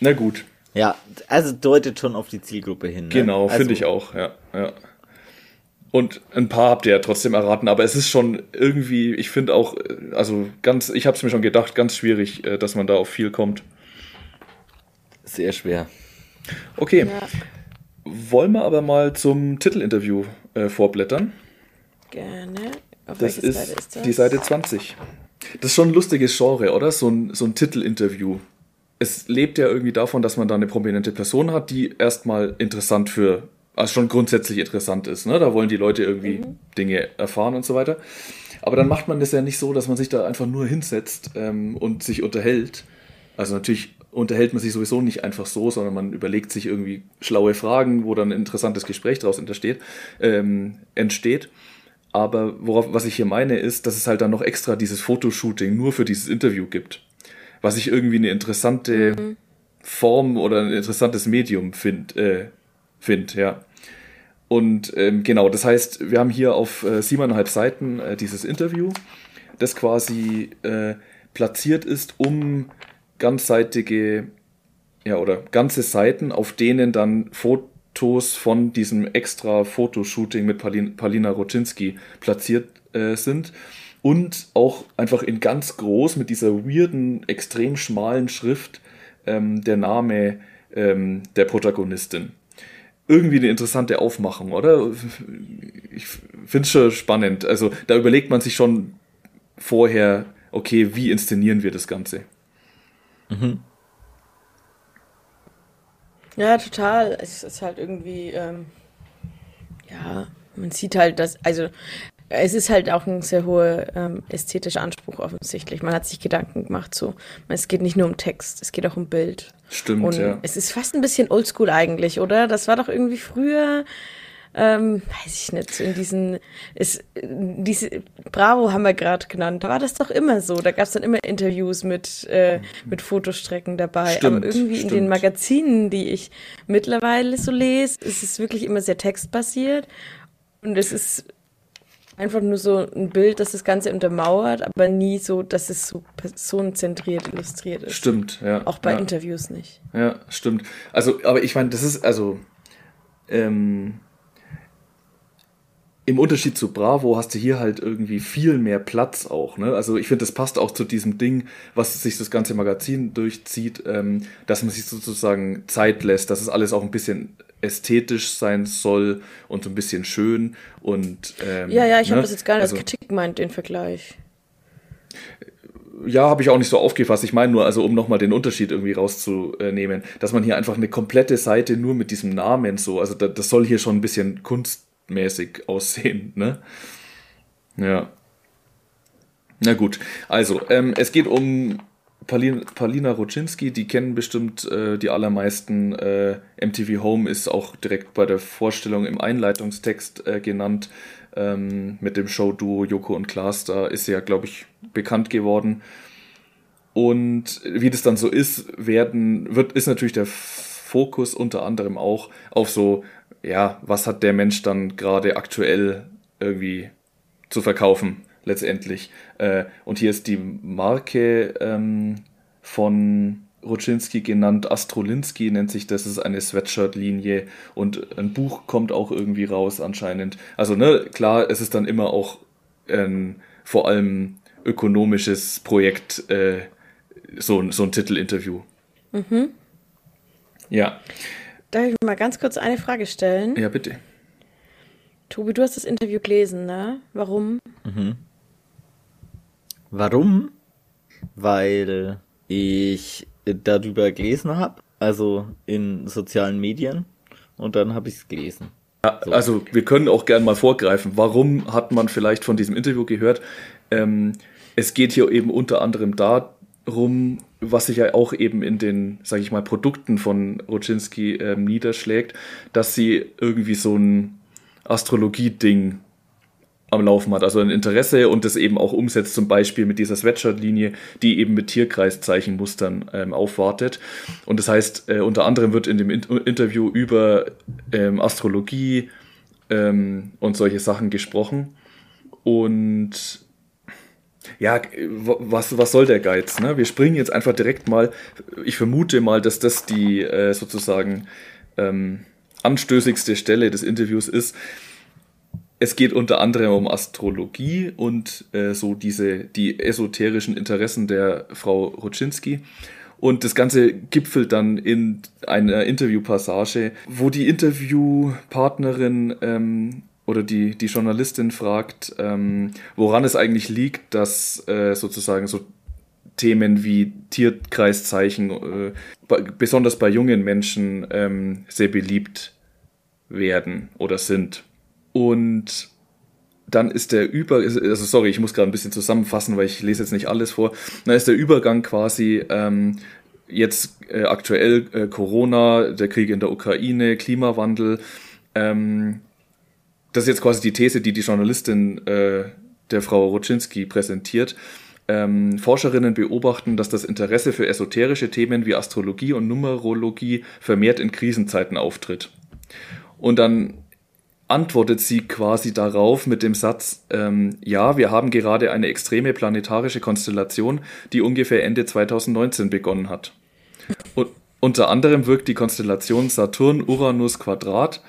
Na gut. Ja, also deutet schon auf die Zielgruppe hin. Ne? Genau, also, finde ich auch, ja, ja. Und ein paar habt ihr ja trotzdem erraten, aber es ist schon irgendwie, ich finde auch, also ganz, ich habe es mir schon gedacht, ganz schwierig, äh, dass man da auf viel kommt. Sehr schwer. Okay. Ja. Wollen wir aber mal zum Titelinterview äh, vorblättern? Gerne. Auf das ist, Seite ist das? die Seite 20. Das ist schon ein lustiges Genre, oder? So ein, so ein Titelinterview es lebt ja irgendwie davon, dass man da eine prominente Person hat, die erstmal interessant für, also schon grundsätzlich interessant ist. Ne? Da wollen die Leute irgendwie mhm. Dinge erfahren und so weiter. Aber dann macht man das ja nicht so, dass man sich da einfach nur hinsetzt ähm, und sich unterhält. Also natürlich unterhält man sich sowieso nicht einfach so, sondern man überlegt sich irgendwie schlaue Fragen, wo dann ein interessantes Gespräch daraus entsteht. Ähm, entsteht. Aber worauf, was ich hier meine, ist, dass es halt dann noch extra dieses Fotoshooting nur für dieses Interview gibt was ich irgendwie eine interessante mhm. Form oder ein interessantes Medium finde, äh, find, ja. Und ähm, genau, das heißt, wir haben hier auf äh, siebeneinhalb Seiten äh, dieses Interview, das quasi äh, platziert ist, um ganzseitige, ja, oder ganze Seiten, auf denen dann Fotos von diesem extra Fotoshooting mit Palin Palina Roczynski platziert äh, sind und auch einfach in ganz groß mit dieser weirden, extrem schmalen Schrift ähm, der Name ähm, der Protagonistin. Irgendwie eine interessante Aufmachung, oder? Ich finde es schon spannend. Also da überlegt man sich schon vorher, okay, wie inszenieren wir das Ganze? Mhm. Ja, total. Es ist halt irgendwie, ähm, ja, man sieht halt, dass, also es ist halt auch ein sehr hoher ähm, ästhetischer Anspruch offensichtlich. Man hat sich Gedanken gemacht so. Es geht nicht nur um Text, es geht auch um Bild. Stimmt, Und ja. Es ist fast ein bisschen oldschool eigentlich, oder? Das war doch irgendwie früher, ähm, weiß ich nicht, in diesen, ist, diese, Bravo haben wir gerade genannt, da war das doch immer so. Da gab es dann immer Interviews mit, äh, mit Fotostrecken dabei. Stimmt, Aber irgendwie stimmt. in den Magazinen, die ich mittlerweile so lese, ist es wirklich immer sehr textbasiert. Und es ist einfach nur so ein Bild, das das Ganze untermauert, aber nie so, dass es so personenzentriert illustriert ist. Stimmt, ja. Auch bei ja. Interviews nicht. Ja, stimmt. Also, aber ich meine, das ist also ähm, im Unterschied zu Bravo hast du hier halt irgendwie viel mehr Platz auch. Ne? Also ich finde, das passt auch zu diesem Ding, was sich das ganze Magazin durchzieht, ähm, dass man sich sozusagen Zeit lässt, dass es alles auch ein bisschen ästhetisch sein soll und so ein bisschen schön und ähm, ja ja ich ne? habe das jetzt gar nicht also, als Kritik gemeint den Vergleich ja, habe ich auch nicht so aufgefasst. Ich meine nur, also um nochmal den Unterschied irgendwie rauszunehmen, dass man hier einfach eine komplette Seite nur mit diesem Namen so, also das, das soll hier schon ein bisschen kunstmäßig aussehen, ne? Ja. Na gut, also ähm, es geht um Palina, Palina Roczynski, die kennen bestimmt äh, die allermeisten. Äh, MTV Home ist auch direkt bei der Vorstellung im Einleitungstext äh, genannt. Ähm, mit dem Showduo Joko und Klaas, da ist sie ja, glaube ich, bekannt geworden. Und wie das dann so ist, werden, wird, ist natürlich der Fokus unter anderem auch auf so, ja, was hat der Mensch dann gerade aktuell irgendwie zu verkaufen, letztendlich. Äh, und hier ist die Marke ähm, von Ruczynski genannt, Astrolinski nennt sich das, ist eine Sweatshirt-Linie und ein Buch kommt auch irgendwie raus anscheinend. Also ne, klar, es ist dann immer auch ein vor allem ökonomisches Projekt, äh, so, so ein Titelinterview. Mhm. Ja. Darf ich mal ganz kurz eine Frage stellen? Ja, bitte. Tobi, du hast das Interview gelesen, ne? Warum? Mhm. Warum? Weil ich darüber gelesen habe, also in sozialen Medien, und dann habe ich es gelesen. Ja, so. Also wir können auch gerne mal vorgreifen. Warum hat man vielleicht von diesem Interview gehört? Ähm, es geht hier eben unter anderem darum, was sich ja auch eben in den, sage ich mal, Produkten von Roczynski ähm, niederschlägt, dass sie irgendwie so ein Astrologie-Ding am Laufen hat, also ein Interesse und das eben auch umsetzt, zum Beispiel mit dieser Sweatshirt-Linie, die eben mit Tierkreiszeichenmustern ähm, aufwartet. Und das heißt, äh, unter anderem wird in dem In Interview über ähm, Astrologie ähm, und solche Sachen gesprochen. Und ja, was, was soll der Geiz? Ne? Wir springen jetzt einfach direkt mal. Ich vermute mal, dass das die äh, sozusagen ähm, anstößigste Stelle des Interviews ist es geht unter anderem um Astrologie und äh, so diese die esoterischen Interessen der Frau Ruczynski. Und das Ganze gipfelt dann in einer Interviewpassage, wo die Interviewpartnerin ähm, oder die, die Journalistin fragt, ähm, woran es eigentlich liegt, dass äh, sozusagen so Themen wie Tierkreiszeichen äh, besonders bei jungen Menschen ähm, sehr beliebt werden oder sind. Und dann ist der Über, also sorry, ich muss gerade ein bisschen zusammenfassen, weil ich lese jetzt nicht alles vor. Dann ist der Übergang quasi ähm, jetzt äh, aktuell äh, Corona, der Krieg in der Ukraine, Klimawandel. Ähm, das ist jetzt quasi die These, die die Journalistin äh, der Frau Roczynski präsentiert. Ähm, Forscherinnen beobachten, dass das Interesse für esoterische Themen wie Astrologie und Numerologie vermehrt in Krisenzeiten auftritt. Und dann antwortet sie quasi darauf mit dem Satz, ähm, ja, wir haben gerade eine extreme planetarische Konstellation, die ungefähr Ende 2019 begonnen hat. Und unter anderem wirkt die Konstellation Saturn-Uranus-Quadrat,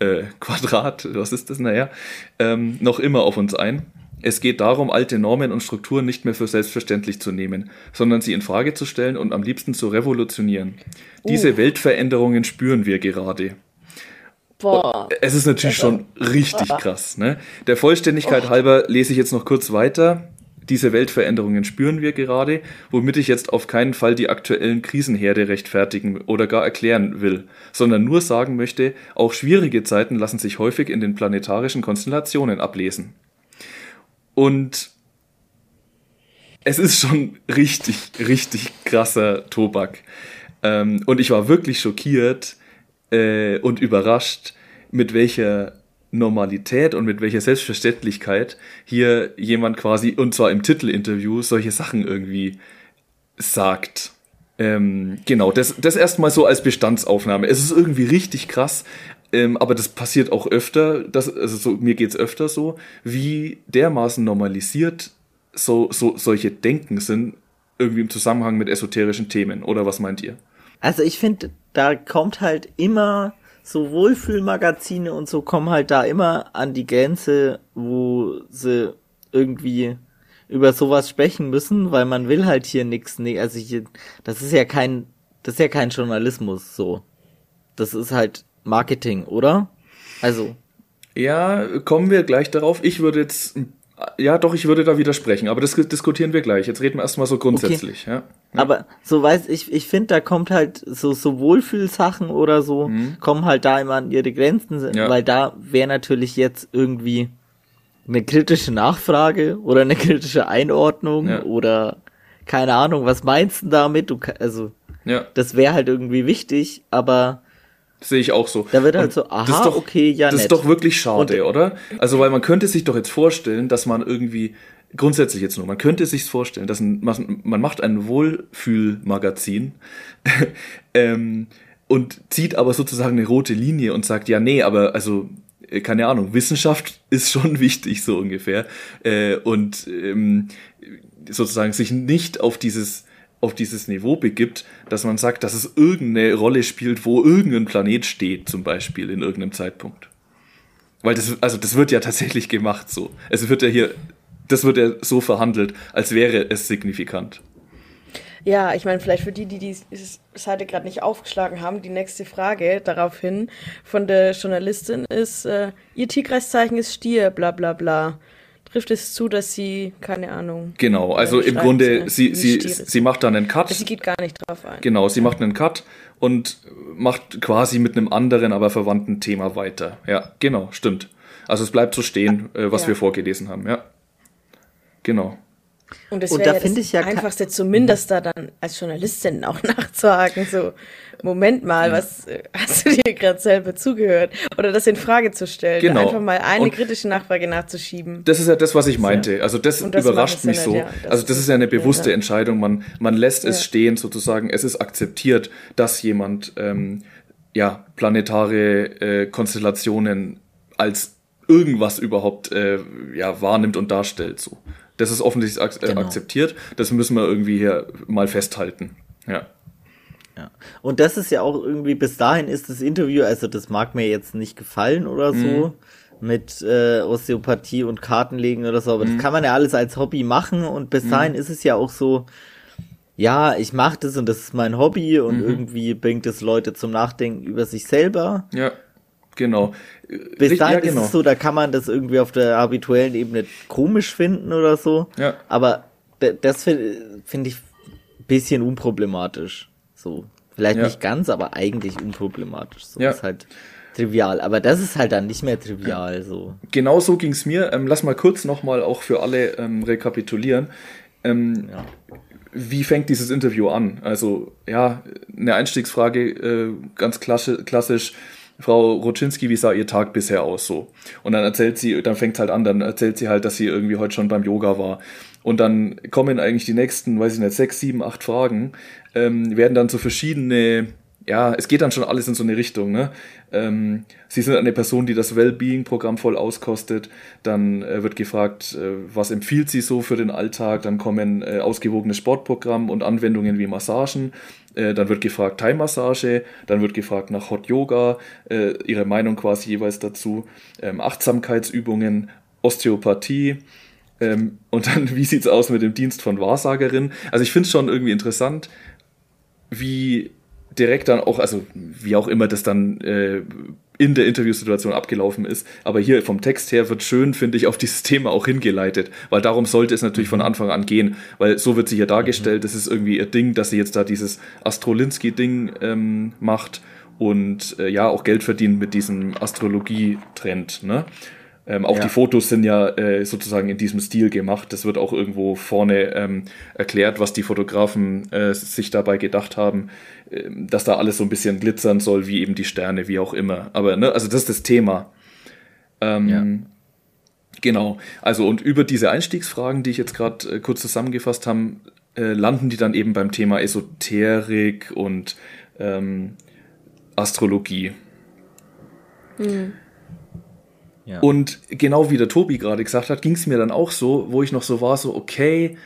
äh, Quadrat, was ist das, naja, ähm, noch immer auf uns ein. Es geht darum, alte Normen und Strukturen nicht mehr für selbstverständlich zu nehmen, sondern sie in Frage zu stellen und am liebsten zu revolutionieren. Uh. Diese Weltveränderungen spüren wir gerade. Boah. Es ist natürlich schon richtig krass. Ne? Der Vollständigkeit oh. halber lese ich jetzt noch kurz weiter. Diese Weltveränderungen spüren wir gerade, womit ich jetzt auf keinen Fall die aktuellen Krisenherde rechtfertigen oder gar erklären will, sondern nur sagen möchte, auch schwierige Zeiten lassen sich häufig in den planetarischen Konstellationen ablesen. Und es ist schon richtig, richtig krasser Tobak. Ähm, und ich war wirklich schockiert, äh, und überrascht, mit welcher Normalität und mit welcher Selbstverständlichkeit hier jemand quasi, und zwar im Titelinterview, solche Sachen irgendwie sagt. Ähm, genau, das, das erstmal so als Bestandsaufnahme. Es ist irgendwie richtig krass, ähm, aber das passiert auch öfter, das, also so, mir geht's öfter so, wie dermaßen normalisiert so, so solche Denken sind, irgendwie im Zusammenhang mit esoterischen Themen. Oder was meint ihr? Also ich finde, da kommt halt immer so Wohlfühlmagazine und so kommen halt da immer an die Grenze, wo sie irgendwie über sowas sprechen müssen, weil man will halt hier nichts, nee, also hier, das ist ja kein, das ist ja kein Journalismus so. das ist halt Marketing, oder? Also. Ja, kommen wir gleich darauf. Ich würde jetzt ja, doch, ich würde da widersprechen, aber das diskutieren wir gleich. Jetzt reden wir erstmal so grundsätzlich. Okay. Ja. ja. Aber so weiß ich, ich finde, da kommt halt so, so Wohlfühlsachen oder so, mhm. kommen halt da immer an ihre Grenzen, ja. weil da wäre natürlich jetzt irgendwie eine kritische Nachfrage oder eine kritische Einordnung ja. oder keine Ahnung, was meinst du damit? Du, also, das wäre halt irgendwie wichtig, aber Sehe ich auch so. Da wird halt und so, aha, doch, okay, ja, Das nett. ist doch wirklich schade, und, oder? Also, weil man könnte sich doch jetzt vorstellen, dass man irgendwie, grundsätzlich jetzt nur, man könnte sich vorstellen, dass ein, man macht ein Wohlfühlmagazin ähm, und zieht aber sozusagen eine rote Linie und sagt, ja, nee, aber also, äh, keine Ahnung, Wissenschaft ist schon wichtig, so ungefähr. Äh, und ähm, sozusagen sich nicht auf dieses auf dieses Niveau begibt, dass man sagt, dass es irgendeine Rolle spielt, wo irgendein Planet steht, zum Beispiel in irgendeinem Zeitpunkt. Weil das, also das wird ja tatsächlich gemacht so. Es wird ja hier, das wird ja so verhandelt, als wäre es signifikant. Ja, ich meine, vielleicht für die, die die Seite gerade nicht aufgeschlagen haben, die nächste Frage daraufhin von der Journalistin ist, äh, ihr Tierkreiszeichen ist Stier, bla bla bla trifft es zu, dass sie, keine Ahnung. Genau, also im Grunde, sie, sie, sie macht dann einen Cut. Sie geht gar nicht drauf ein. Genau, sie macht einen Cut und macht quasi mit einem anderen, aber verwandten Thema weiter. Ja, genau, stimmt. Also es bleibt so stehen, äh, was ja. wir vorgelesen haben, ja. Genau. Und das wäre da ja das ich ja Einfachste, zumindest da dann als Journalistin auch nachzuhaken, so, Moment mal, was hast du dir gerade selber zugehört? Oder das in Frage zu stellen, genau. einfach mal eine und kritische Nachfrage nachzuschieben. Das ist ja das, was ich meinte. Also das, das überrascht mich so. Ja, also das ist ja eine bewusste Entscheidung. Man, man lässt es stehen sozusagen. Es ist akzeptiert, dass jemand ähm, ja planetare äh, Konstellationen als irgendwas überhaupt äh, ja wahrnimmt und darstellt so. Das ist offensichtlich ak genau. akzeptiert. Das müssen wir irgendwie hier mal festhalten. Ja. Ja. Und das ist ja auch irgendwie, bis dahin ist das Interview, also das mag mir jetzt nicht gefallen oder so, mhm. mit äh, Osteopathie und Kartenlegen oder so, aber mhm. das kann man ja alles als Hobby machen und bis mhm. dahin ist es ja auch so, ja, ich mache das und das ist mein Hobby und mhm. irgendwie bringt es Leute zum Nachdenken über sich selber. Ja. Genau. Bis dahin ja, genau. ist es so, da kann man das irgendwie auf der habituellen Ebene komisch finden oder so. Ja. Aber das finde find ich ein bisschen unproblematisch. So. Vielleicht ja. nicht ganz, aber eigentlich unproblematisch. So ja. ist halt trivial. Aber das ist halt dann nicht mehr trivial. So. Genau so ging es mir. Ähm, lass mal kurz nochmal auch für alle ähm, rekapitulieren. Ähm, ja. Wie fängt dieses Interview an? Also, ja, eine Einstiegsfrage, äh, ganz klassisch Frau Roczynski, wie sah ihr Tag bisher aus so? Und dann erzählt sie, dann fängt halt an, dann erzählt sie halt, dass sie irgendwie heute schon beim Yoga war. Und dann kommen eigentlich die nächsten, weiß ich nicht, sechs, sieben, acht Fragen, ähm, werden dann so verschiedene, ja, es geht dann schon alles in so eine Richtung, ne? Ähm, sie sind eine Person, die das Wellbeing-Programm voll auskostet. Dann äh, wird gefragt, äh, was empfiehlt sie so für den Alltag. Dann kommen äh, ausgewogenes Sportprogramm und Anwendungen wie Massagen. Äh, dann wird gefragt Thai-Massage, dann wird gefragt nach Hot Yoga, äh, ihre Meinung quasi jeweils dazu, ähm, Achtsamkeitsübungen, Osteopathie. Ähm, und dann, wie sieht es aus mit dem Dienst von Wahrsagerin? Also ich finde es schon irgendwie interessant, wie direkt dann auch, also wie auch immer das dann äh, in der Interviewsituation abgelaufen ist. Aber hier vom Text her wird schön, finde ich, auf dieses Thema auch hingeleitet, weil darum sollte es natürlich von mhm. Anfang an gehen, weil so wird sie hier dargestellt, das ist irgendwie ihr Ding, dass sie jetzt da dieses Astrolinski-Ding ähm, macht und äh, ja auch Geld verdient mit diesem Astrologie-Trend. Ne? Ähm, auch ja. die Fotos sind ja äh, sozusagen in diesem Stil gemacht. Das wird auch irgendwo vorne ähm, erklärt, was die Fotografen äh, sich dabei gedacht haben, äh, dass da alles so ein bisschen glitzern soll, wie eben die Sterne, wie auch immer. Aber, ne, also das ist das Thema. Ähm, ja. Genau. Also und über diese Einstiegsfragen, die ich jetzt gerade äh, kurz zusammengefasst habe, äh, landen die dann eben beim Thema Esoterik und ähm, Astrologie. Mhm. Und genau wie der Tobi gerade gesagt hat, ging es mir dann auch so, wo ich noch so war, so, okay,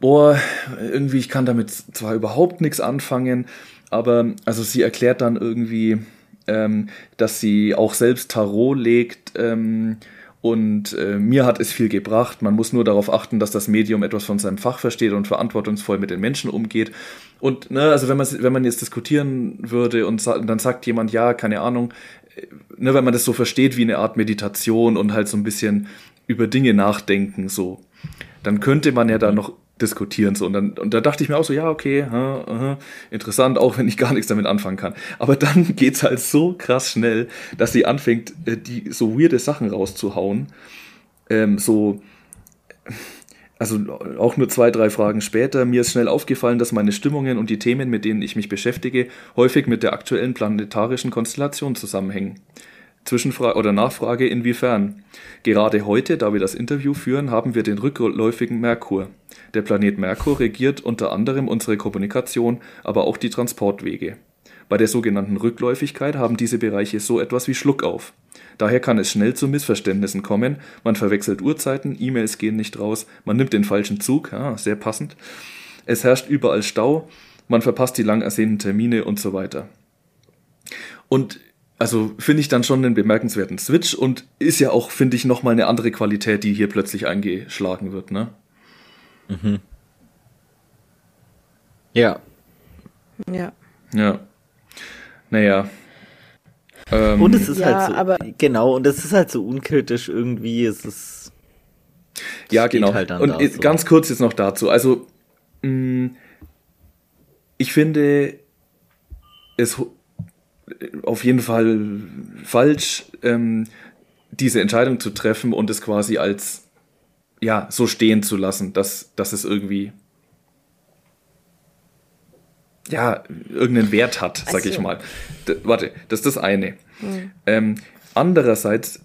boah, irgendwie, ich kann damit zwar überhaupt nichts anfangen, aber also sie erklärt dann irgendwie, ähm, dass sie auch selbst Tarot legt ähm, und äh, mir hat es viel gebracht. Man muss nur darauf achten, dass das Medium etwas von seinem Fach versteht und verantwortungsvoll mit den Menschen umgeht. Und ne, also wenn man wenn man jetzt diskutieren würde und, sa dann sagt jemand, ja, keine Ahnung, ne, wenn man das so versteht wie eine Art Meditation und halt so ein bisschen über Dinge nachdenken, so, dann könnte man ja da noch diskutieren so. Und dann und da dachte ich mir auch so ja okay ha, aha, interessant auch wenn ich gar nichts damit anfangen kann. Aber dann geht's halt so krass schnell dass sie anfängt äh, die so weirde Sachen rauszuhauen. Ähm, so also auch nur zwei drei Fragen später mir ist schnell aufgefallen dass meine Stimmungen und die Themen mit denen ich mich beschäftige häufig mit der aktuellen planetarischen Konstellation zusammenhängen Zwischenfrage oder Nachfrage inwiefern? Gerade heute, da wir das Interview führen, haben wir den rückläufigen Merkur. Der Planet Merkur regiert unter anderem unsere Kommunikation, aber auch die Transportwege. Bei der sogenannten Rückläufigkeit haben diese Bereiche so etwas wie Schluck auf. Daher kann es schnell zu Missverständnissen kommen, man verwechselt Uhrzeiten, E-Mails gehen nicht raus, man nimmt den falschen Zug, ja, sehr passend. Es herrscht überall Stau, man verpasst die lang ersehnten Termine und so weiter. Und also finde ich dann schon einen bemerkenswerten Switch und ist ja auch, finde ich, nochmal eine andere Qualität, die hier plötzlich eingeschlagen wird, ne? Mhm. Ja. Ja. Ja. Naja. Ähm, und es ist ja, halt so, aber genau, und es ist halt so unkritisch irgendwie, es ist. Ja, genau. Halt und so. ganz kurz jetzt noch dazu. Also, mh, mm, ich finde, es auf jeden Fall falsch, ähm, diese Entscheidung zu treffen und es quasi als ja so stehen zu lassen, dass, dass es irgendwie ja irgendeinen Wert hat, sag also. ich mal. D warte, das ist das eine. Mhm. Ähm, andererseits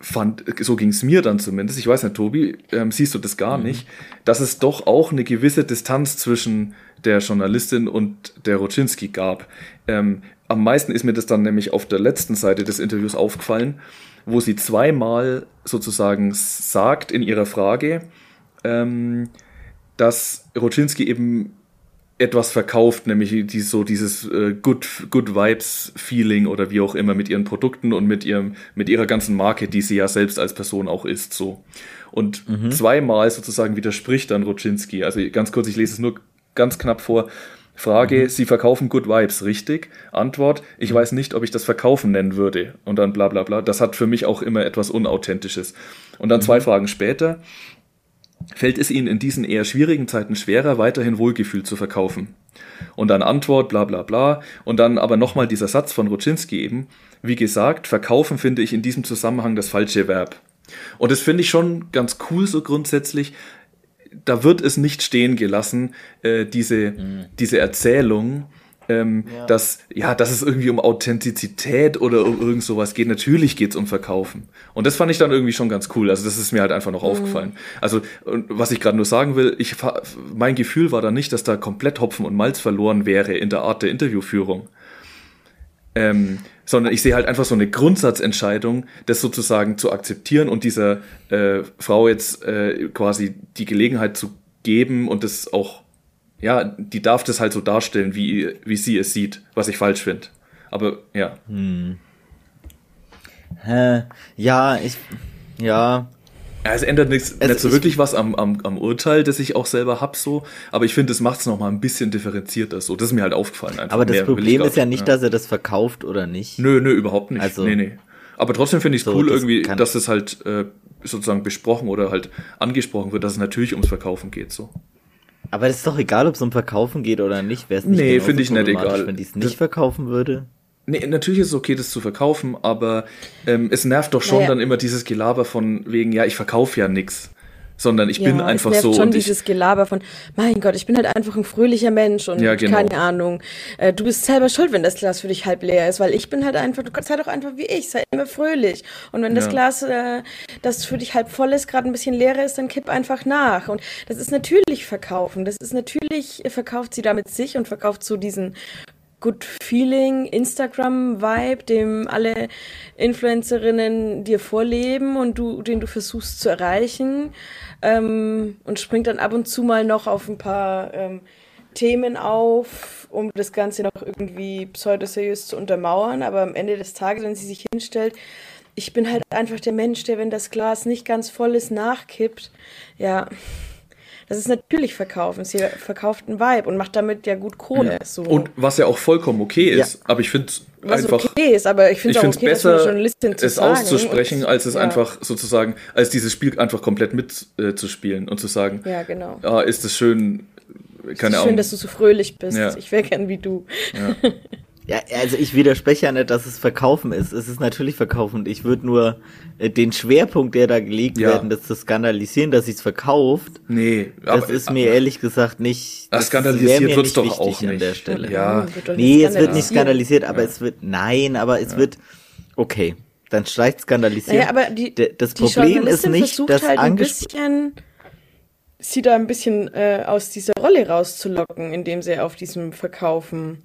fand, so ging es mir dann zumindest, ich weiß nicht, Tobi, ähm, siehst du das gar mhm. nicht, dass es doch auch eine gewisse Distanz zwischen der Journalistin und der Roczynski gab. Ähm, am meisten ist mir das dann nämlich auf der letzten Seite des Interviews aufgefallen, wo sie zweimal sozusagen sagt in ihrer Frage, ähm, dass Roczynski eben etwas verkauft, nämlich die, so dieses äh, Good, Good Vibes Feeling oder wie auch immer mit ihren Produkten und mit ihrem, mit ihrer ganzen Marke, die sie ja selbst als Person auch ist, so. Und mhm. zweimal sozusagen widerspricht dann Roczynski. Also ganz kurz, ich lese es nur ganz knapp vor. Frage, mhm. Sie verkaufen Good Vibes, richtig? Antwort, ich weiß nicht, ob ich das verkaufen nennen würde. Und dann bla bla bla. Das hat für mich auch immer etwas Unauthentisches. Und dann mhm. zwei Fragen später. Fällt es Ihnen in diesen eher schwierigen Zeiten schwerer, weiterhin Wohlgefühl zu verkaufen? Und dann Antwort, bla bla bla. Und dann aber nochmal dieser Satz von Ruczynski eben. Wie gesagt, verkaufen finde ich in diesem Zusammenhang das falsche Verb. Und das finde ich schon ganz cool so grundsätzlich, da wird es nicht stehen gelassen, äh, diese, mhm. diese Erzählung, ähm, ja. dass, ja, dass es irgendwie um Authentizität oder um irgend sowas geht. Natürlich geht es um Verkaufen. Und das fand ich dann irgendwie schon ganz cool. Also das ist mir halt einfach noch mhm. aufgefallen. Also, was ich gerade nur sagen will, ich, mein Gefühl war da nicht, dass da komplett Hopfen und Malz verloren wäre in der Art der Interviewführung. Ähm, sondern ich sehe halt einfach so eine Grundsatzentscheidung, das sozusagen zu akzeptieren und dieser äh, Frau jetzt äh, quasi die Gelegenheit zu geben und das auch, ja, die darf das halt so darstellen, wie, wie sie es sieht, was ich falsch finde. Aber ja. Hm. Hä? Ja, ich, ja, ja, es ändert nichts, es, nicht so wirklich was am, am, am Urteil, das ich auch selber hab, so. Aber ich finde, es macht es nochmal ein bisschen differenzierter, so. Das ist mir halt aufgefallen. Einfach. Aber das Mehr Problem ist ja nicht, dass er das verkauft oder nicht. Nö, nö, überhaupt nicht. Also, nee, nee. Aber trotzdem finde ich es so, cool das irgendwie, dass es halt äh, sozusagen besprochen oder halt angesprochen wird, dass es natürlich ums Verkaufen geht, so. Aber es ist doch egal, ob es um Verkaufen geht oder nicht. Wäre es nicht Nee, finde ich nicht egal. Wenn die es nicht verkaufen würde. Nee, natürlich ist es okay, das zu verkaufen, aber ähm, es nervt doch schon naja. dann immer dieses Gelaber von wegen, ja, ich verkaufe ja nix. Sondern ich ja, bin einfach es nervt so. schon dieses Gelaber von, mein Gott, ich bin halt einfach ein fröhlicher Mensch und ja, genau. keine Ahnung. Äh, du bist selber schuld, wenn das Glas für dich halb leer ist, weil ich bin halt einfach, du sei doch einfach wie ich, sei immer fröhlich. Und wenn das ja. Glas, äh, das für dich halb voll ist, gerade ein bisschen leer ist, dann kipp einfach nach. Und das ist natürlich verkaufen. Das ist natürlich, verkauft sie damit sich und verkauft so diesen Good Feeling Instagram-Vibe, dem alle Influencerinnen dir vorleben und du, den du versuchst zu erreichen. Ähm, und springt dann ab und zu mal noch auf ein paar ähm, Themen auf, um das Ganze noch irgendwie pseudoseriös zu untermauern. Aber am Ende des Tages, wenn sie sich hinstellt, ich bin halt einfach der Mensch, der, wenn das Glas nicht ganz voll ist, nachkippt. Ja, das ist natürlich verkaufen. Sie verkauft einen Vibe und macht damit ja gut Kohle. Ja. So. Und was ja auch vollkommen okay ist, ja. aber ich finde es einfach. okay ist, aber ich finde es okay, besser, es auszusprechen, als es ja. einfach sozusagen, als dieses Spiel einfach komplett mitzuspielen äh, und zu sagen, ja, genau. Ah, ist es schön, keine Ahnung. Schön, dass du so fröhlich bist. Ich wäre gern wie du. Ja. Ja, also ich widerspreche ja nicht, dass es Verkaufen ist. Es ist natürlich Verkaufen. Ich würde nur äh, den Schwerpunkt, der da gelegt ja. werden, das zu skandalisieren, dass es verkauft. Nee, aber, das ist mir aber, ehrlich gesagt nicht. Das skandalisiert wird doch auch nicht. An der Stelle. Ja, nee, es wird nicht skandalisiert, aber ja. es wird, nein, aber es ja. wird, okay, dann streicht skandalisieren. Naja, aber die, das die Problem ist nicht, dass halt ein bisschen sie da ein bisschen äh, aus dieser Rolle rauszulocken, indem sie auf diesem Verkaufen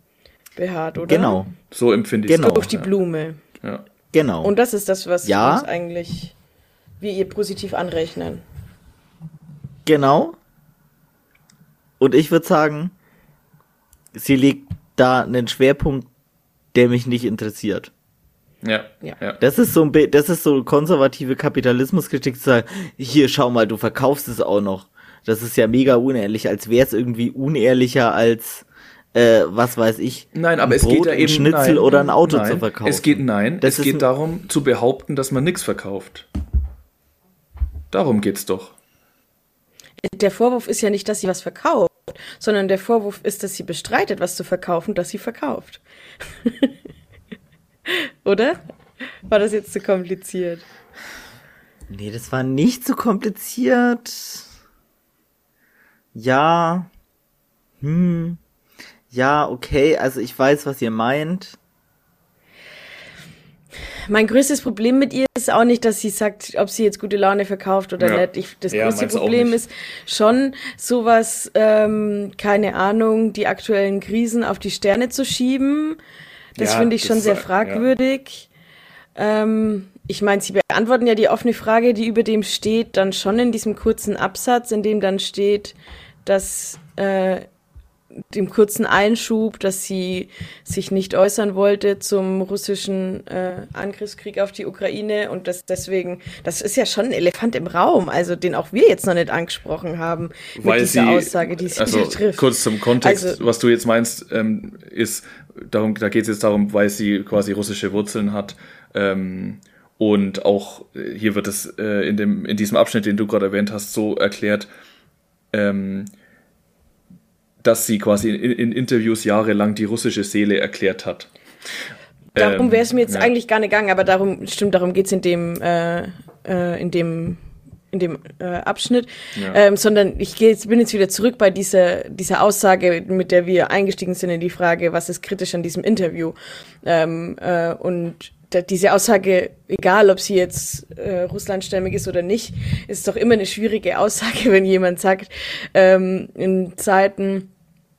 behaart, oder? Genau. So empfinde ich es genau. Durch die Blume. Ja. Genau. Und das ist das, was ja. uns eigentlich wir ihr positiv anrechnen. Genau. Und ich würde sagen, sie legt da einen Schwerpunkt, der mich nicht interessiert. Ja, ja. Das ist so ein, das ist so konservative Kapitalismuskritik zu sagen, hier schau mal, du verkaufst es auch noch. Das ist ja mega unehrlich, als wäre es irgendwie unehrlicher als äh, was weiß ich, nein, aber es Brot, geht ja eben Schnitzel nein, oder ein Auto nein, zu verkaufen. Es geht nein, das es geht darum zu behaupten, dass man nichts verkauft. Darum geht's doch. Der Vorwurf ist ja nicht, dass sie was verkauft, sondern der Vorwurf ist, dass sie bestreitet, was zu verkaufen, dass sie verkauft. Oder? War das jetzt zu kompliziert? Nee, das war nicht zu kompliziert. Ja. Hm ja, okay, also ich weiß, was ihr meint. Mein größtes Problem mit ihr ist auch nicht, dass sie sagt, ob sie jetzt gute Laune verkauft oder ja. nicht. Ich, das ja, größte Problem ist schon sowas, ähm, keine Ahnung, die aktuellen Krisen auf die Sterne zu schieben. Das ja, finde ich schon sehr fragwürdig. Ähm, ich meine, sie beantworten ja die offene Frage, die über dem steht, dann schon in diesem kurzen Absatz, in dem dann steht, dass äh, dem kurzen Einschub, dass sie sich nicht äußern wollte zum russischen äh, Angriffskrieg auf die Ukraine und das deswegen, das ist ja schon ein Elefant im Raum, also den auch wir jetzt noch nicht angesprochen haben mit Weil dieser sie, Aussage, die sie also trifft. Kurz zum Kontext, also, was du jetzt meinst, ähm, ist darum, da geht es jetzt darum, weil sie quasi russische Wurzeln hat. Ähm, und auch äh, hier wird es äh, in dem in diesem Abschnitt, den du gerade erwähnt hast, so erklärt. Ähm, dass sie quasi in, in Interviews jahrelang die russische Seele erklärt hat. Darum wäre es mir jetzt ähm, ja. eigentlich gar nicht gegangen, aber darum, stimmt, darum geht's in dem, äh, äh, in dem in dem äh, Abschnitt, ja. ähm, sondern ich geh jetzt, bin jetzt wieder zurück bei dieser, dieser Aussage, mit der wir eingestiegen sind in die Frage, was ist kritisch an diesem Interview. Ähm, äh, und diese Aussage, egal ob sie jetzt äh, russlandstämmig ist oder nicht, ist doch immer eine schwierige Aussage, wenn jemand sagt, ähm, in Zeiten,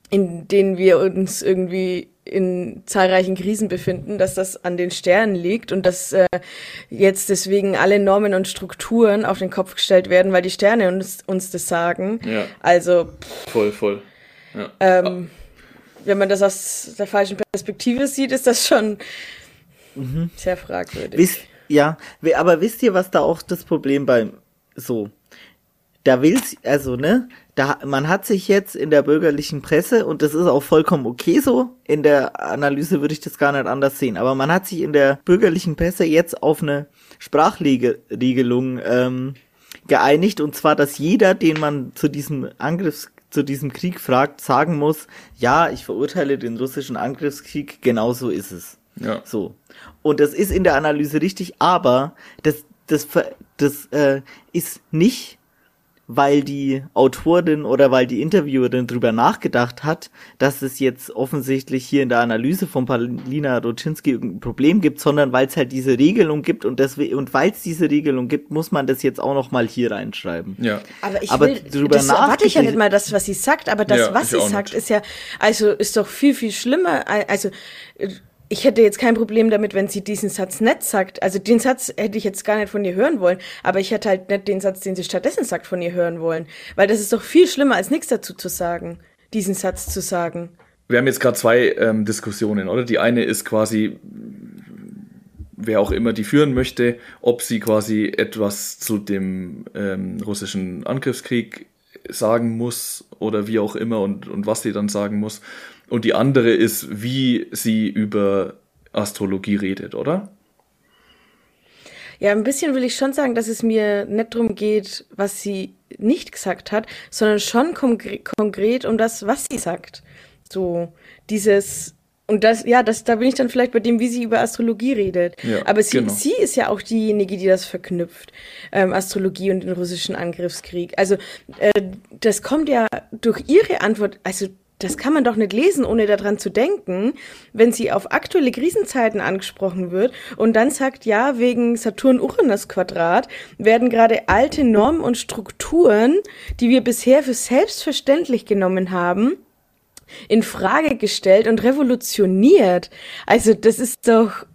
in denen wir uns irgendwie in zahlreichen Krisen befinden, dass das an den Sternen liegt und dass äh, jetzt deswegen alle Normen und Strukturen auf den Kopf gestellt werden, weil die Sterne uns, uns das sagen. Ja. Also pff, voll, voll. Ja. Ähm, wenn man das aus der falschen Perspektive sieht, ist das schon mhm. sehr fragwürdig. Wisst, ja, aber wisst ihr, was da auch das Problem beim so da will's, also, ne, da, man hat sich jetzt in der bürgerlichen Presse, und das ist auch vollkommen okay so, in der Analyse würde ich das gar nicht anders sehen, aber man hat sich in der bürgerlichen Presse jetzt auf eine Sprachregelung ähm, geeinigt, und zwar, dass jeder, den man zu diesem Angriffs zu diesem Krieg fragt, sagen muss, ja, ich verurteile den russischen Angriffskrieg, genauso ist es. Ja. So. Und das ist in der Analyse richtig, aber das, das, das äh, ist nicht weil die Autorin oder weil die Interviewerin drüber nachgedacht hat, dass es jetzt offensichtlich hier in der Analyse von Paulina Roczynski ein Problem gibt, sondern weil es halt diese Regelung gibt und deswegen und weil es diese Regelung gibt, muss man das jetzt auch noch mal hier reinschreiben. Ja. Aber ich aber will, drüber das erwarte ich ja nicht mal das, was sie sagt, aber das, ja, was sie sagt, nicht. ist ja also ist doch viel viel schlimmer. Also ich hätte jetzt kein Problem damit, wenn sie diesen Satz nicht sagt. Also den Satz hätte ich jetzt gar nicht von ihr hören wollen, aber ich hätte halt nicht den Satz, den sie stattdessen sagt, von ihr hören wollen. Weil das ist doch viel schlimmer, als nichts dazu zu sagen, diesen Satz zu sagen. Wir haben jetzt gerade zwei ähm, Diskussionen, oder? Die eine ist quasi, wer auch immer die führen möchte, ob sie quasi etwas zu dem ähm, russischen Angriffskrieg sagen muss oder wie auch immer und, und was sie dann sagen muss. Und die andere ist, wie sie über Astrologie redet, oder? Ja, ein bisschen will ich schon sagen, dass es mir nicht darum geht, was sie nicht gesagt hat, sondern schon konkre konkret um das, was sie sagt. So dieses und das, ja, das, da bin ich dann vielleicht bei dem, wie sie über Astrologie redet. Ja, Aber sie, genau. sie ist ja auch diejenige, die das verknüpft, ähm, Astrologie und den russischen Angriffskrieg. Also äh, das kommt ja durch ihre Antwort, also das kann man doch nicht lesen, ohne daran zu denken, wenn sie auf aktuelle Krisenzeiten angesprochen wird und dann sagt, ja, wegen Saturn-Uranus-Quadrat werden gerade alte Normen und Strukturen, die wir bisher für selbstverständlich genommen haben, in Frage gestellt und revolutioniert. Also das ist doch.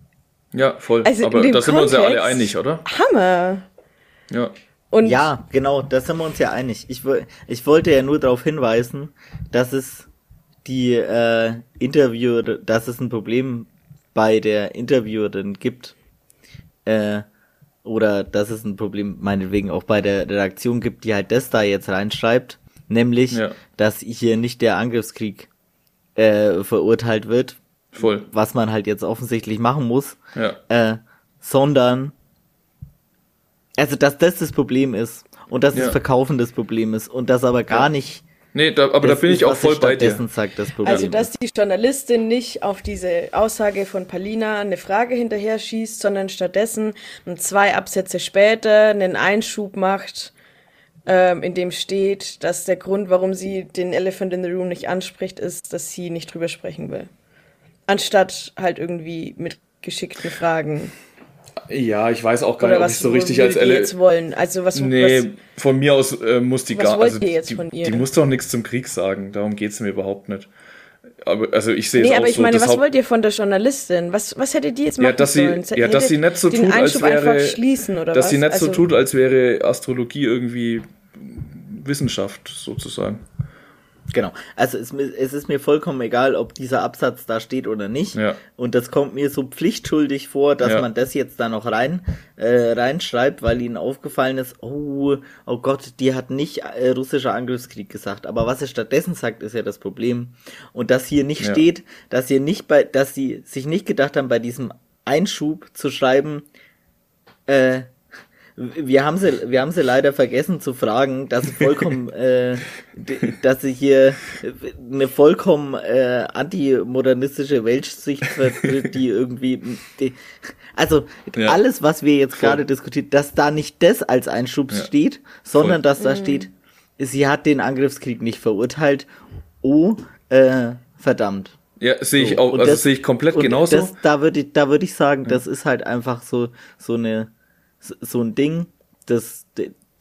Ja, voll. Also Aber da sind wir uns ja alle einig, oder? Hammer. Ja. Und ja, genau, da sind wir uns ja einig. Ich, ich wollte ja nur darauf hinweisen, dass es die äh, Interview, dass es ein Problem bei der Interviewerin gibt, äh, oder dass es ein Problem meinetwegen auch bei der Redaktion gibt, die halt das da jetzt reinschreibt, nämlich, ja. dass hier nicht der Angriffskrieg äh, verurteilt wird, Voll. was man halt jetzt offensichtlich machen muss, ja. äh, sondern also dass das das Problem ist und dass ja. das Verkaufen das Problem ist und das aber gar nicht Nee, da, aber da bin ich auch voll bei dir. Sagt, das also, dass die Journalistin nicht auf diese Aussage von Palina eine Frage hinterher schießt, sondern stattdessen zwei Absätze später einen Einschub macht, ähm, in dem steht, dass der Grund, warum sie den Elephant in the Room nicht anspricht, ist, dass sie nicht drüber sprechen will. Anstatt halt irgendwie mit geschickten Fragen. Ja, ich weiß auch gar nicht, ob ich so richtig als Elle jetzt wollen. Also was Nee, was, von mir aus äh, muss die gar also die, die, muss doch nichts zum Krieg sagen, darum geht es mir überhaupt nicht. Aber also ich sehe nee, es auch aber ich so, meine, was wollt ihr von der Journalistin? Was was hätte die jetzt machen ja, dass sie, sollen? Ja, dass sie nicht so tut, als wäre schließen, dass was? sie nicht also, so tut, als wäre Astrologie irgendwie Wissenschaft sozusagen. Genau. Also es, es, ist mir vollkommen egal, ob dieser Absatz da steht oder nicht. Ja. Und das kommt mir so pflichtschuldig vor, dass ja. man das jetzt da noch rein äh, reinschreibt, weil ihnen aufgefallen ist, oh, oh Gott, die hat nicht äh, russischer Angriffskrieg gesagt. Aber was er stattdessen sagt, ist ja das Problem. Und dass hier nicht ja. steht, dass hier nicht bei, dass sie sich nicht gedacht haben, bei diesem Einschub zu schreiben, äh, wir haben sie, wir haben sie leider vergessen zu fragen, dass sie vollkommen, äh, dass sie hier eine vollkommen äh, antimodernistische Weltsicht vertritt, die irgendwie, die, also ja. alles, was wir jetzt gerade diskutieren, dass da nicht das als Einschub ja. steht, sondern Voll. dass da mhm. steht, sie hat den Angriffskrieg nicht verurteilt. Oh, äh, verdammt. Ja, sehe ich auch, also sehe ich komplett genauso. Das, da würde ich, da würde ich sagen, das ist halt einfach so, so eine, so ein Ding, das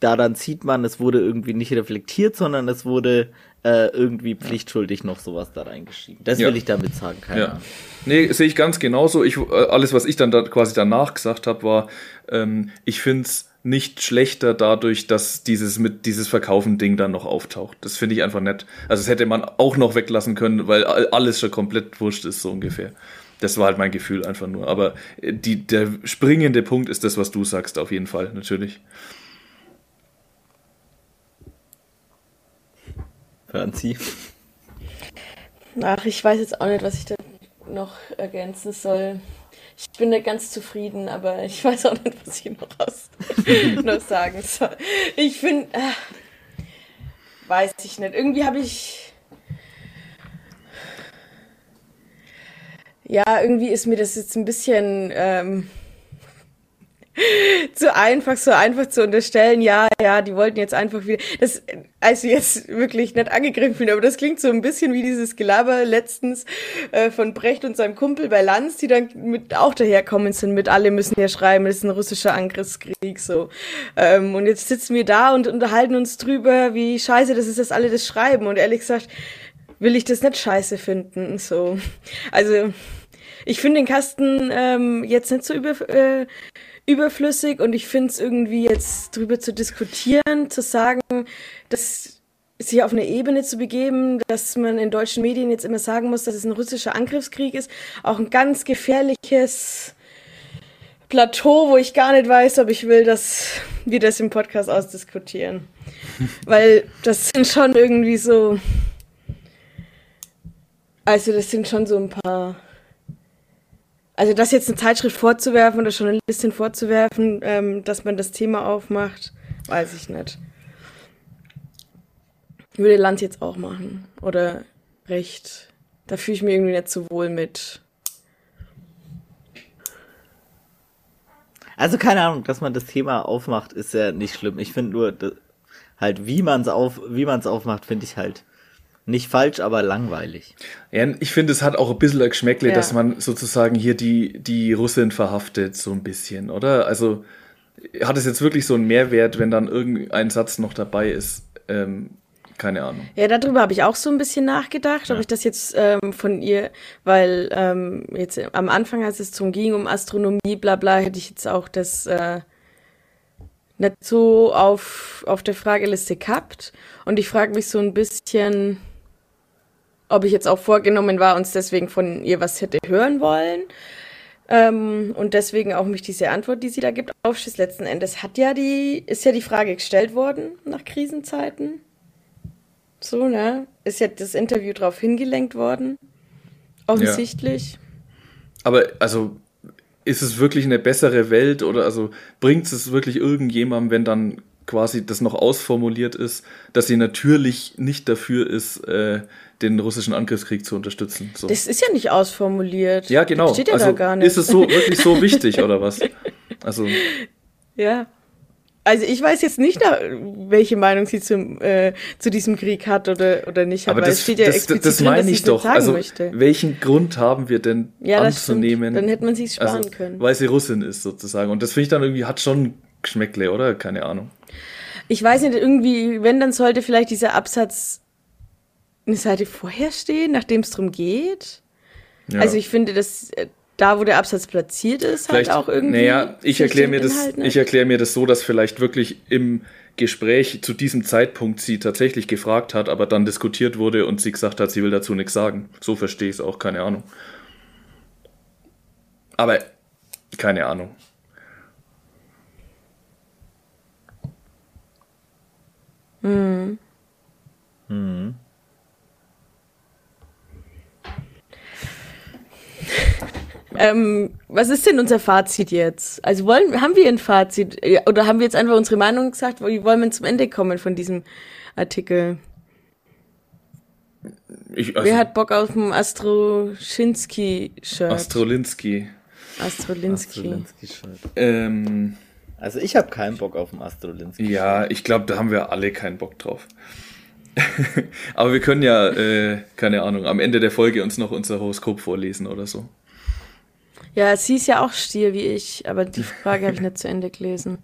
daran sieht man, es wurde irgendwie nicht reflektiert, sondern es wurde äh, irgendwie pflichtschuldig noch sowas da reingeschrieben. Das ja. will ich damit sagen, keine ja. Ahnung. Nee, sehe ich ganz genauso. Ich, äh, alles, was ich dann da quasi danach gesagt habe, war, ähm, ich finde es nicht schlechter dadurch, dass dieses mit dieses Verkaufen-Ding dann noch auftaucht. Das finde ich einfach nett. Also das hätte man auch noch weglassen können, weil alles schon komplett wurscht ist, so ungefähr. Das war halt mein Gefühl einfach nur. Aber äh, die, der springende Punkt ist das, was du sagst, auf jeden Fall, natürlich. Franzi. Ach, ich weiß jetzt auch nicht, was ich da noch ergänzen soll. Ich bin nicht ganz zufrieden, aber ich weiß auch nicht, was ich noch, aus, noch sagen soll. Ich finde, äh, weiß ich nicht. Irgendwie habe ich Ja, irgendwie ist mir das jetzt ein bisschen ähm, zu einfach, so einfach zu unterstellen. Ja, ja, die wollten jetzt einfach wieder. Das, also jetzt wirklich nicht angegriffen, aber das klingt so ein bisschen wie dieses Gelaber letztens äh, von Brecht und seinem Kumpel bei Lanz, die dann mit auch daherkommen sind mit alle müssen ja schreiben, es ist ein russischer Angriffskrieg so. Ähm, und jetzt sitzen wir da und unterhalten uns drüber, wie scheiße das ist, dass alle das schreiben. Und ehrlich gesagt will ich das nicht scheiße finden. So, also ich finde den Kasten ähm, jetzt nicht so über, äh, überflüssig und ich finde es irgendwie jetzt drüber zu diskutieren, zu sagen, dass sich auf eine Ebene zu begeben, dass man in deutschen Medien jetzt immer sagen muss, dass es ein russischer Angriffskrieg ist, auch ein ganz gefährliches Plateau, wo ich gar nicht weiß, ob ich will, dass wir das im Podcast ausdiskutieren. Weil das sind schon irgendwie so. Also, das sind schon so ein paar. Also, das jetzt eine Zeitschrift vorzuwerfen oder Journalistin vorzuwerfen, ähm, dass man das Thema aufmacht, weiß ich nicht. Würde Land jetzt auch machen. Oder Recht. Da fühle ich mich irgendwie nicht so wohl mit. Also keine Ahnung, dass man das Thema aufmacht, ist ja nicht schlimm. Ich finde nur halt, wie man es auf, wie man es aufmacht, finde ich halt nicht falsch, aber langweilig. Ja, ich finde, es hat auch ein bisschen ein Geschmäckle, ja. dass man sozusagen hier die, die Russin verhaftet, so ein bisschen, oder? Also hat es jetzt wirklich so einen Mehrwert, wenn dann irgendein Satz noch dabei ist, ähm, keine Ahnung. Ja, darüber habe ich auch so ein bisschen nachgedacht, ja. ob ich das jetzt ähm, von ihr, weil ähm, jetzt am Anfang, als es zum ging um Astronomie, bla bla, hätte ich jetzt auch das äh, nicht so auf, auf der Frageliste gehabt. Und ich frage mich so ein bisschen, ob ich jetzt auch vorgenommen war, uns deswegen von ihr was hätte hören wollen. Ähm, und deswegen auch mich diese Antwort, die sie da gibt, aufschließt. Letzten Endes hat ja die, ist ja die Frage gestellt worden nach Krisenzeiten. So, ne? Ist ja das Interview darauf hingelenkt worden. Offensichtlich. Ja. Aber also ist es wirklich eine bessere Welt oder also bringt es wirklich irgendjemandem, wenn dann quasi das noch ausformuliert ist, dass sie natürlich nicht dafür ist, äh, den russischen Angriffskrieg zu unterstützen. So. Das ist ja nicht ausformuliert. Ja, genau. Das steht ja also, da gar nicht. Ist es so wirklich so wichtig oder was? Also. Ja. Also ich weiß jetzt nicht, welche Meinung sie zum, äh, zu diesem Krieg hat oder, oder nicht hat, aber das, steht ja das, explizit das, das meine drin, ich doch. Also möchte. welchen Grund haben wir denn ja, anzunehmen? Dann hätte man sich sparen also, können. Weil sie Russin ist sozusagen. Und das finde ich dann irgendwie, hat schon Geschmäckle, oder? Keine Ahnung. Ich weiß nicht, irgendwie, wenn, dann sollte vielleicht dieser Absatz eine Seite vorher stehen, nachdem es darum geht. Ja. Also ich finde, das äh, da, wo der Absatz platziert ist, vielleicht, halt auch irgendwie. Naja, ich erkläre mir das, ich erkläre mir das so, dass vielleicht wirklich im Gespräch zu diesem Zeitpunkt sie tatsächlich gefragt hat, aber dann diskutiert wurde und sie gesagt hat, sie will dazu nichts sagen. So verstehe ich es auch, keine Ahnung. Aber keine Ahnung. Hm. Hm. Ähm, was ist denn unser Fazit jetzt? Also wollen, haben wir ein Fazit oder haben wir jetzt einfach unsere Meinung gesagt? Wie wollen wir zum Ende kommen von diesem Artikel? Ich, also, Wer hat Bock auf ein Astroschinski-Shirt? Astrolinski. Astrolinski. Astrolinski-Shirt. Ähm, also ich habe keinen Bock auf ein Astrolinski. Ja, ich glaube, da haben wir alle keinen Bock drauf. Aber wir können ja, äh, keine Ahnung, am Ende der Folge uns noch unser Horoskop vorlesen oder so. Ja, sie ist ja auch Stier wie ich, aber die Frage habe ich nicht zu Ende gelesen.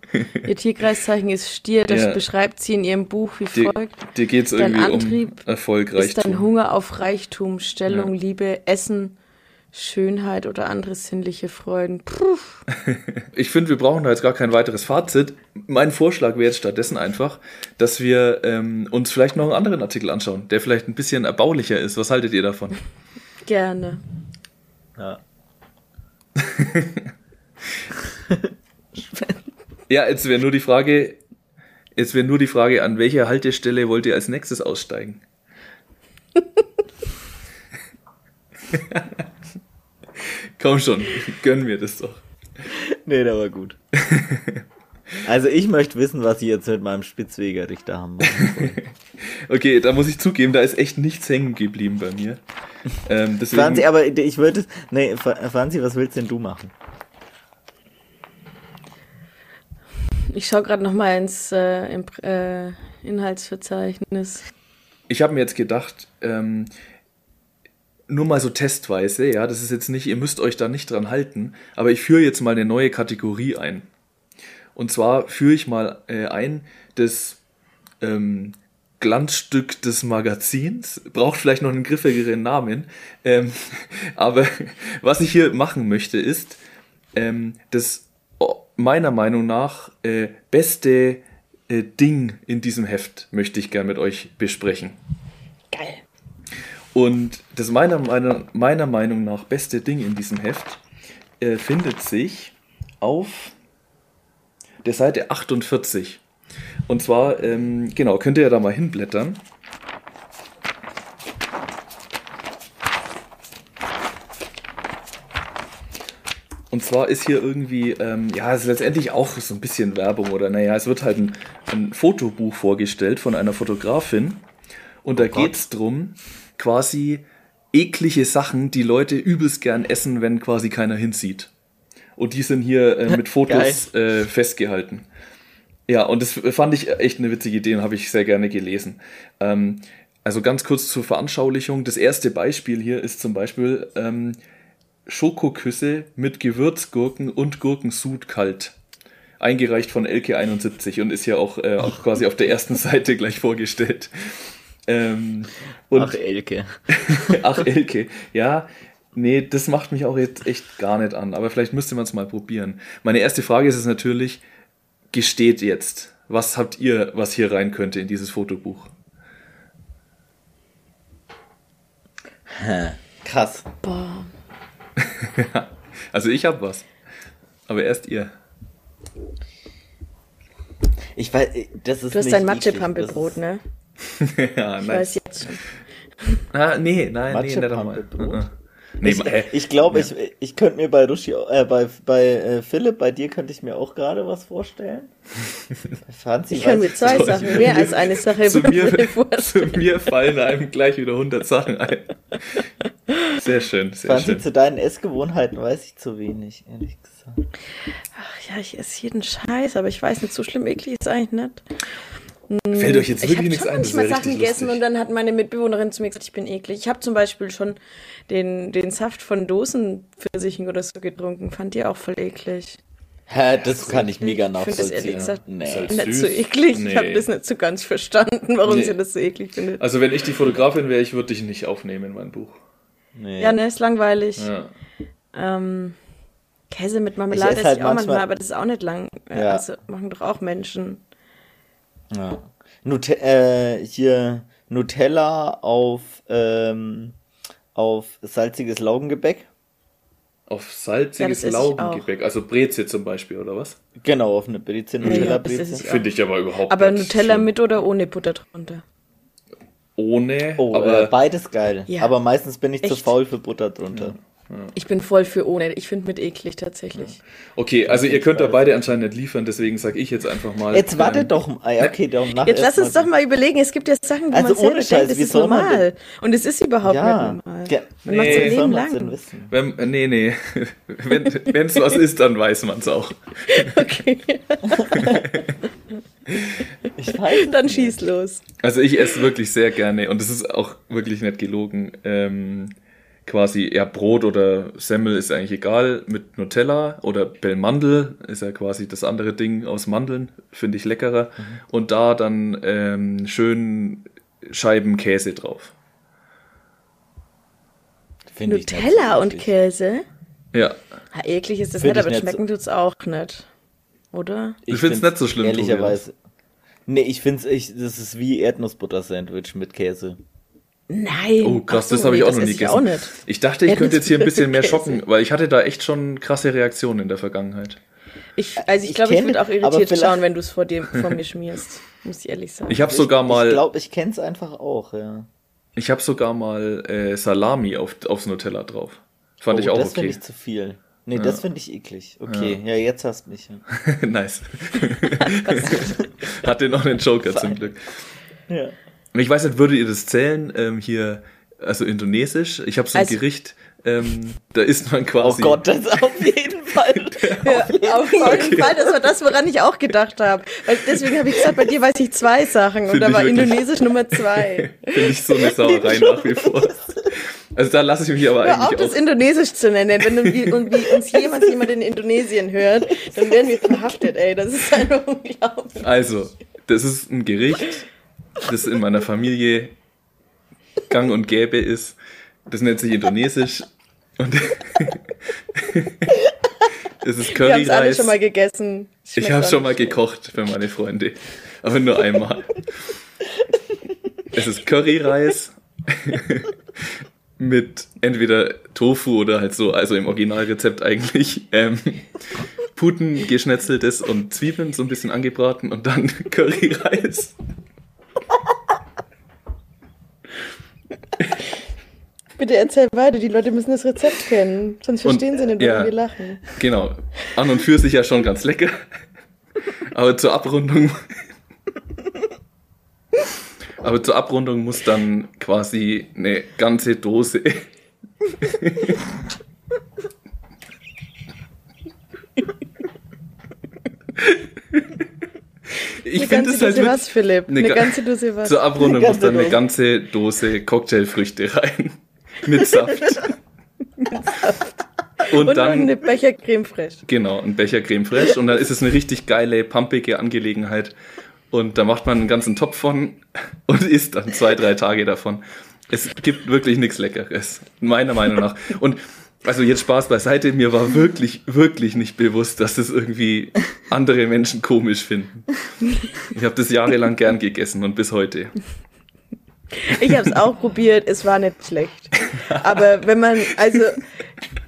Ihr Tierkreiszeichen ist Stier, das ja. beschreibt sie in ihrem Buch wie folgt. Dir, dir geht es irgendwie Antrieb um Erfolg, Ist dein Hunger auf Reichtum, Stellung, ja. Liebe, Essen, Schönheit oder andere sinnliche Freuden. Puh. Ich finde, wir brauchen da jetzt gar kein weiteres Fazit. Mein Vorschlag wäre jetzt stattdessen einfach, dass wir ähm, uns vielleicht noch einen anderen Artikel anschauen, der vielleicht ein bisschen erbaulicher ist. Was haltet ihr davon? Gerne. Ja. ja, jetzt wäre nur die Frage, jetzt wäre nur die Frage, an welcher Haltestelle wollt ihr als nächstes aussteigen? Komm schon, gönn mir das doch. Nee, der war gut. Also ich möchte wissen, was Sie jetzt mit meinem Spitzwegerrichter haben. okay, da muss ich zugeben, da ist echt nichts hängen geblieben bei mir. Ähm, deswegen... Franzi, aber ich würde... Nee, Franzi, was willst denn du machen? Ich schaue gerade noch mal ins äh, im, äh, Inhaltsverzeichnis. Ich habe mir jetzt gedacht, ähm, nur mal so testweise, ja, das ist jetzt nicht, ihr müsst euch da nicht dran halten, aber ich führe jetzt mal eine neue Kategorie ein. Und zwar führe ich mal äh, ein das ähm, Glanzstück des Magazins. Braucht vielleicht noch einen griffigeren Namen. Ähm, aber was ich hier machen möchte, ist ähm, das meiner Meinung nach äh, beste äh, Ding in diesem Heft möchte ich gerne mit euch besprechen. Geil. Und das meiner, meiner, meiner Meinung nach beste Ding in diesem Heft äh, findet sich auf der Seite 48. Und zwar, ähm, genau, könnt ihr ja da mal hinblättern. Und zwar ist hier irgendwie, ähm, ja, es ist letztendlich auch so ein bisschen Werbung oder naja, es wird halt ein, ein Fotobuch vorgestellt von einer Fotografin. Und da oh geht es darum, quasi eklige Sachen, die Leute übelst gern essen, wenn quasi keiner hinsieht. Und die sind hier äh, mit Fotos äh, festgehalten. Ja, und das fand ich echt eine witzige Idee und habe ich sehr gerne gelesen. Ähm, also ganz kurz zur Veranschaulichung. Das erste Beispiel hier ist zum Beispiel ähm, Schokoküsse mit Gewürzgurken und Gurkensud kalt. Eingereicht von Elke71 und ist ja auch, äh, auch quasi auf der ersten Seite gleich vorgestellt. Ähm, ach Elke. ach Elke. Ja, nee, das macht mich auch jetzt echt gar nicht an. Aber vielleicht müsste man es mal probieren. Meine erste Frage ist es natürlich, gesteht jetzt, was habt ihr, was hier rein könnte in dieses Fotobuch? Krass. Boah. also ich hab was. Aber erst ihr. Ich weiß, das ist Du hast dein Matschepampebrot, ne? ja, ich nice. weiß jetzt schon. Ah, nee, nein, nee, nicht nochmal. Nee, ich ich glaube, ja. ich, ich könnte mir bei Rushi, äh, bei, bei äh, Philipp, bei dir könnte ich mir auch gerade was vorstellen. Franzi, ich kann mir zwei Sachen, mehr als eine Sache zu mir, zu mir fallen einem gleich wieder 100 Sachen ein. Sehr schön, sehr Franzi, schön. zu deinen Essgewohnheiten weiß ich zu wenig, ehrlich gesagt. Ach ja, ich esse jeden Scheiß, aber ich weiß nicht, so schlimm eklig ist eigentlich nicht. Fällt euch jetzt wirklich nichts ein? Ich habe manchmal Sachen gegessen und dann hat meine Mitbewohnerin zu mir gesagt, ich bin eklig. Ich habe zum Beispiel schon den, den Saft von Dosenpfirsichen oder so getrunken. Fand ihr auch voll eklig. Hä, das kann ich mega nachvollziehen. Ich finde das ehrlich gesagt nee. nicht so eklig. Nee. Ich habe das nicht so ganz verstanden, warum nee. sie das so eklig findet. Also wenn ich die Fotografin wäre, ich würde dich nicht aufnehmen in mein Buch. Nee. Ja, ne, ist langweilig. Ja. Ähm, Käse mit Marmelade esse halt ich auch manchmal, manchmal, aber das ist auch nicht lang. Ja. Also machen doch auch Menschen. Ja. Nut äh, hier Nutella auf, ähm, auf salziges Laugengebäck. Auf salziges ja, Laugengebäck, also Breze zum Beispiel, oder was? Genau, auf eine Breze, Nutella-Breze. Ja, Finde ich aber überhaupt Aber Nutella schlimm. mit oder ohne Butter drunter? Ohne, oh, aber... Äh, beides geil. Ja. Aber meistens bin ich Echt? zu faul für Butter drunter. Ich bin voll für ohne. Ich finde mit eklig tatsächlich. Okay, also ihr könnt da beide anscheinend nicht liefern, deswegen sage ich jetzt einfach mal. Jetzt wartet ähm, doch. Ah, okay, darum nach Jetzt lass uns doch mal überlegen. Es gibt ja Sachen, wo also man selber ohne Scheiß, denkt, das ist normal. Und es ist überhaupt ja. nicht normal. Ja. Man nee, macht sein Leben lang. Wenn, nee, nee. Wenn es was ist, dann weiß man es auch. Okay. ich weiß dann schieß los. Also ich esse wirklich sehr gerne und es ist auch wirklich nicht gelogen. Ähm, quasi, ja, Brot oder Semmel ist eigentlich egal, mit Nutella oder Bellmandel ist ja quasi das andere Ding aus Mandeln, finde ich leckerer. Mhm. Und da dann ähm, schön Scheiben Käse drauf. Find Nutella und Käse? Ja. ja eklig ist das Find nicht, aber nicht schmecken so. tut's auch nicht. Oder? Ich, ich finde es nicht so schlimm. Ehrlicherweise. Nee, ich finde es, das ist wie Erdnussbutter-Sandwich mit Käse. Nein. Oh, krass, so, das habe ich auch noch nie gegessen. Ich, ich, dachte, ich könnte jetzt hier ein bisschen mehr schocken, weil ich hatte da echt schon krasse Reaktionen in der Vergangenheit. Ich, also ich, ich glaube, ich würde auch irritiert schauen, wenn du es vor, dir, vor mir schmierst. Muss ich ehrlich sagen. Ich habe sogar mal. Ich glaube, ich kenne es einfach auch, ja. Ich habe sogar mal äh, Salami auf, aufs Nutella drauf. Fand oh, ich auch das okay. Das finde ich zu viel. Nee, ja. das finde ich eklig. Okay, ja, ja jetzt hast du mich. Ja. nice. Hatte noch einen Joker zum Glück. Ja. Ich weiß nicht, würdet ihr das zählen? Ähm, hier, also indonesisch. Ich habe so ein also, Gericht, ähm, da isst man quasi. Oh Gott, das auf jeden Fall. ja, auf jeden okay. Fall, das war das, woran ich auch gedacht habe. Deswegen habe ich gesagt, bei dir weiß ich zwei Sachen und Find da war Indonesisch Nummer zwei. Finde ich so eine Sauerei nach wie vor. Also da lasse ich mich aber Hör eigentlich auf, das Indonesisch zu nennen. Wenn uns jemals jemand in Indonesien hört, dann werden wir verhaftet, ey. Das ist einfach unglaublich. Also, das ist ein Gericht, das in meiner Familie gang und gäbe ist. Das nennt sich Indonesisch. Und das ist Curryreis. Ich habe schon mal gegessen. ich habe schon mal gekocht für meine Freunde, aber nur einmal. es ist Curryreis mit entweder Tofu oder halt so, also im Originalrezept eigentlich, ähm, Puten geschnetzeltes und Zwiebeln so ein bisschen angebraten und dann Curryreis. Bitte erzähl weiter, die Leute müssen das Rezept kennen, sonst verstehen und, sie nicht, warum ja, wir lachen. Genau. An und für sich ja schon ganz lecker. Aber zur Abrundung. Aber zur Abrundung muss dann quasi eine ganze Dose. Ich finde es halt. Dose was, Philipp? Eine, eine ganze Dose was? Zur Abrundung muss dann eine ganze Dose Cocktailfrüchte rein. Mit Saft. Mit Saft. Und, und dann eine Becher Creme Fraiche. Genau, ein Becher Creme Fraiche. Und dann ist es eine richtig geile, pumpige Angelegenheit. Und da macht man einen ganzen Topf von und isst dann zwei, drei Tage davon. Es gibt wirklich nichts Leckeres, meiner Meinung nach. Und also jetzt Spaß beiseite, mir war wirklich, wirklich nicht bewusst, dass das irgendwie andere Menschen komisch finden. Ich habe das jahrelang gern gegessen und bis heute. Ich habe es auch probiert, es war nicht schlecht. Aber wenn man, also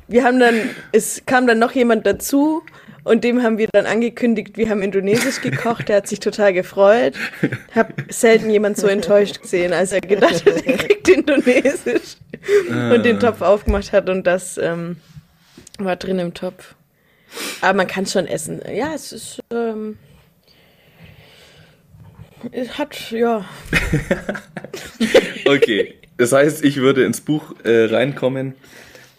wir haben dann, es kam dann noch jemand dazu und dem haben wir dann angekündigt, wir haben Indonesisch gekocht. Der hat sich total gefreut. Hab selten jemand so enttäuscht gesehen, als er gedacht hat, er kriegt Indonesisch und den Topf aufgemacht hat und das ähm, war drin im Topf. Aber man kann schon essen. Ja, es ist. Ähm, es hat, ja. okay. Das heißt, ich würde ins Buch äh, reinkommen.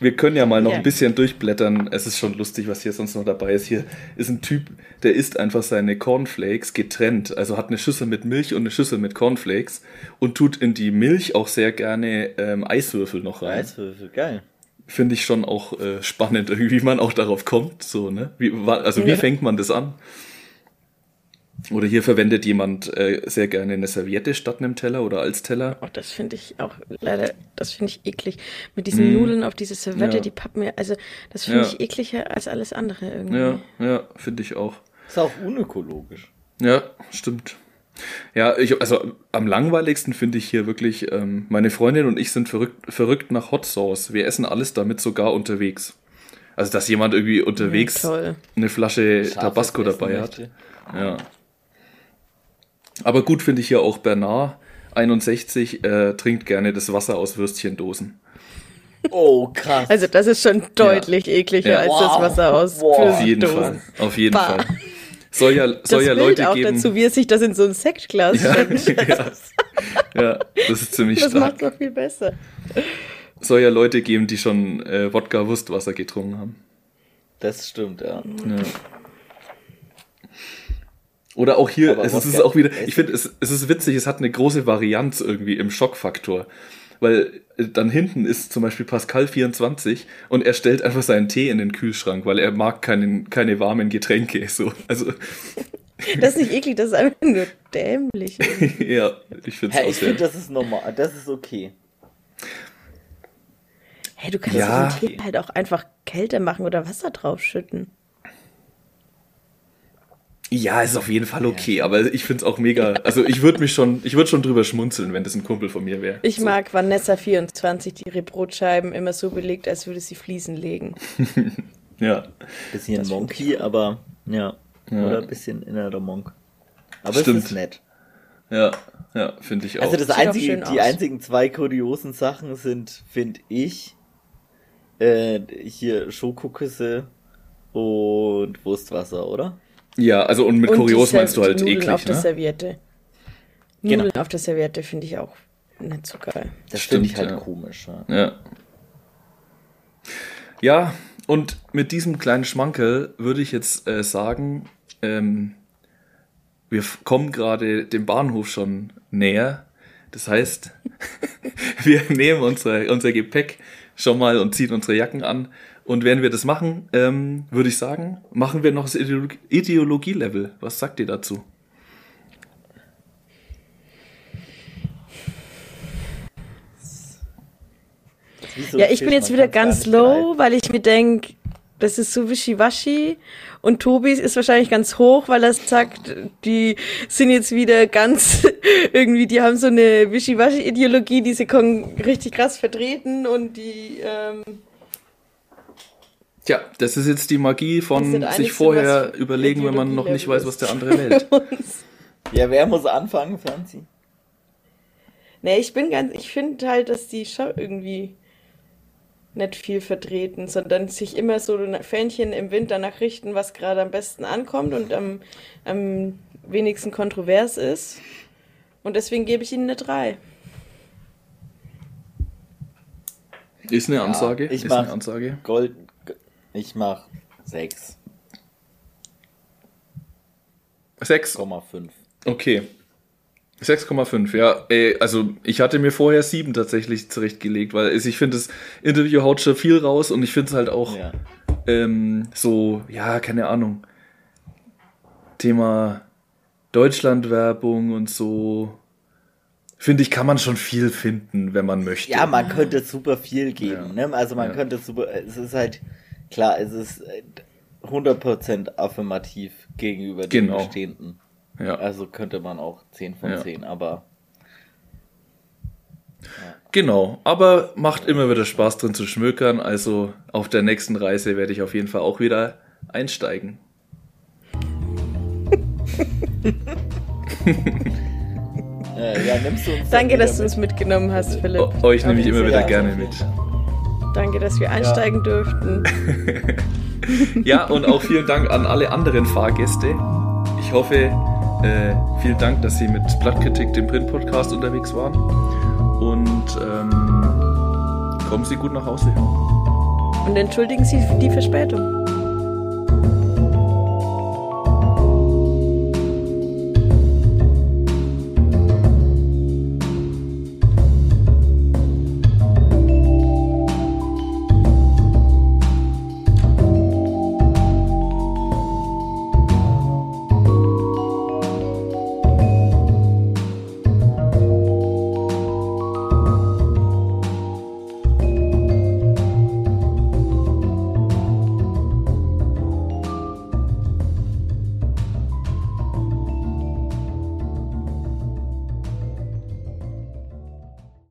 Wir können ja mal noch ja. ein bisschen durchblättern. Es ist schon lustig, was hier sonst noch dabei ist. Hier ist ein Typ, der isst einfach seine Cornflakes getrennt. Also hat eine Schüssel mit Milch und eine Schüssel mit Cornflakes und tut in die Milch auch sehr gerne ähm, Eiswürfel noch rein. Eiswürfel, geil. Finde ich schon auch äh, spannend, wie man auch darauf kommt. So, ne? Wie, also wie ja. fängt man das an? Oder hier verwendet jemand äh, sehr gerne eine Serviette statt einem Teller oder als Teller. Oh, das finde ich auch leider, das finde ich eklig. Mit diesen mm. Nudeln auf diese Serviette, ja. die pappen mir, also das finde ja. ich ekliger als alles andere irgendwie. Ja, ja, finde ich auch. Ist auch unökologisch. Ja, stimmt. Ja, ich, also am langweiligsten finde ich hier wirklich, ähm, meine Freundin und ich sind verrückt, verrückt nach Hot Sauce. Wir essen alles damit sogar unterwegs. Also, dass jemand irgendwie unterwegs ja, eine Flasche Scharfes Tabasco dabei hat. Ja. Aber gut finde ich ja auch Bernard 61 äh, trinkt gerne das Wasser aus Würstchendosen. Oh, krass. Also das ist schon deutlich ja. ekliger ja. als wow. das Wasser aus wow. Auf jeden Fall. Auf jeden bah. Fall. Soll ja, soll das ja Leute auch geben. dazu, wie es sich das in so ein Sektglas ja, ja. ja, das ist ziemlich das stark. Das macht doch viel besser. Soll ja Leute geben, die schon äh, Wodka-Wurstwasser getrunken haben. Das stimmt, ja. ja. Oder auch hier, es ist auch wieder, ich finde, es, es ist witzig, es hat eine große Varianz irgendwie im Schockfaktor. Weil äh, dann hinten ist zum Beispiel Pascal 24 und er stellt einfach seinen Tee in den Kühlschrank, weil er mag keinen, keine warmen Getränke. So. Also, das ist nicht eklig, das ist einfach nur dämlich. ja, ich finde es hey, Ich finde, das ist normal, das ist okay. Hey, du kannst ja. den Tee halt auch einfach kälter machen oder Wasser draufschütten. Ja, ist auf jeden Fall okay, ja. aber ich finde es auch mega. Also ich würde mich schon, ich würde schon drüber schmunzeln, wenn das ein Kumpel von mir wäre. Ich so. mag Vanessa 24, die ihre Brotscheiben immer so belegt, als würde sie Fliesen legen. ja. Bisschen das Monkey, aber ja. ja. Oder ein bisschen innerer Monk. Aber Stimmt. es ist nett. Ja, ja, finde ich also auch. Also das einzige, die aus. einzigen zwei kuriosen Sachen sind, finde ich, äh, hier Schokoküsse und Wurstwasser, oder? Ja, also und mit und kurios meinst du halt Nudeln eklig, auf ne? der Serviette. Nudeln genau. auf der Serviette finde ich auch nicht so geil. Das finde ich halt ja. komisch. Ja. ja. Ja, und mit diesem kleinen Schmankel würde ich jetzt äh, sagen, ähm, wir kommen gerade dem Bahnhof schon näher. Das heißt, wir nehmen unsere, unser Gepäck schon mal und ziehen unsere Jacken an und wenn wir das machen, ähm, würde ich sagen, machen wir noch das Ideologie-Level. Was sagt ihr dazu? ja, ich bin jetzt wieder ganz low, weil ich mir denke, das ist so wischiwaschi. Und Tobi ist wahrscheinlich ganz hoch, weil er sagt, die sind jetzt wieder ganz irgendwie, die haben so eine wischiwaschi-Ideologie, die sie richtig krass vertreten und die ähm, Tja, das ist jetzt die Magie von sich vorher überlegen, wenn man noch nicht weiß, was der andere wählt. ja, wer muss anfangen, Franzi? Nee, ich bin ganz, ich finde halt, dass die Show irgendwie nicht viel vertreten, sondern sich immer so Fähnchen im Wind danach richten, was gerade am besten ankommt und am, am wenigsten kontrovers ist. Und deswegen gebe ich ihnen eine 3. Ist eine Ansage. Ja, ich ist eine Ansage. Gold, ich mach 6. 6,5. Okay. 6,5, ja. Ey, also ich hatte mir vorher 7 tatsächlich zurechtgelegt, weil ich finde, das Interview haut schon viel raus und ich finde es halt auch ja. ähm, so, ja, keine Ahnung. Thema Deutschlandwerbung und so. Finde ich, kann man schon viel finden, wenn man möchte. Ja, man könnte super viel geben. Ja. Ne? Also man ja. könnte super, es ist halt, klar, es ist 100% affirmativ gegenüber genau. den Bestehenden. Ja. Also könnte man auch 10 von ja. 10, aber. Ja. Genau, aber macht immer wieder Spaß drin zu schmökern. Also auf der nächsten Reise werde ich auf jeden Fall auch wieder einsteigen. ja, nimmst du uns Danke, dass du uns mitgenommen hast, Philipp. O euch nehme ich immer wieder gerne mit. Danke, dass wir einsteigen durften. ja, und auch vielen Dank an alle anderen Fahrgäste. Ich hoffe, äh, vielen Dank, dass Sie mit Blattkritik, dem Print-Podcast, unterwegs waren. Und ähm, kommen Sie gut nach Hause. Und entschuldigen Sie die Verspätung.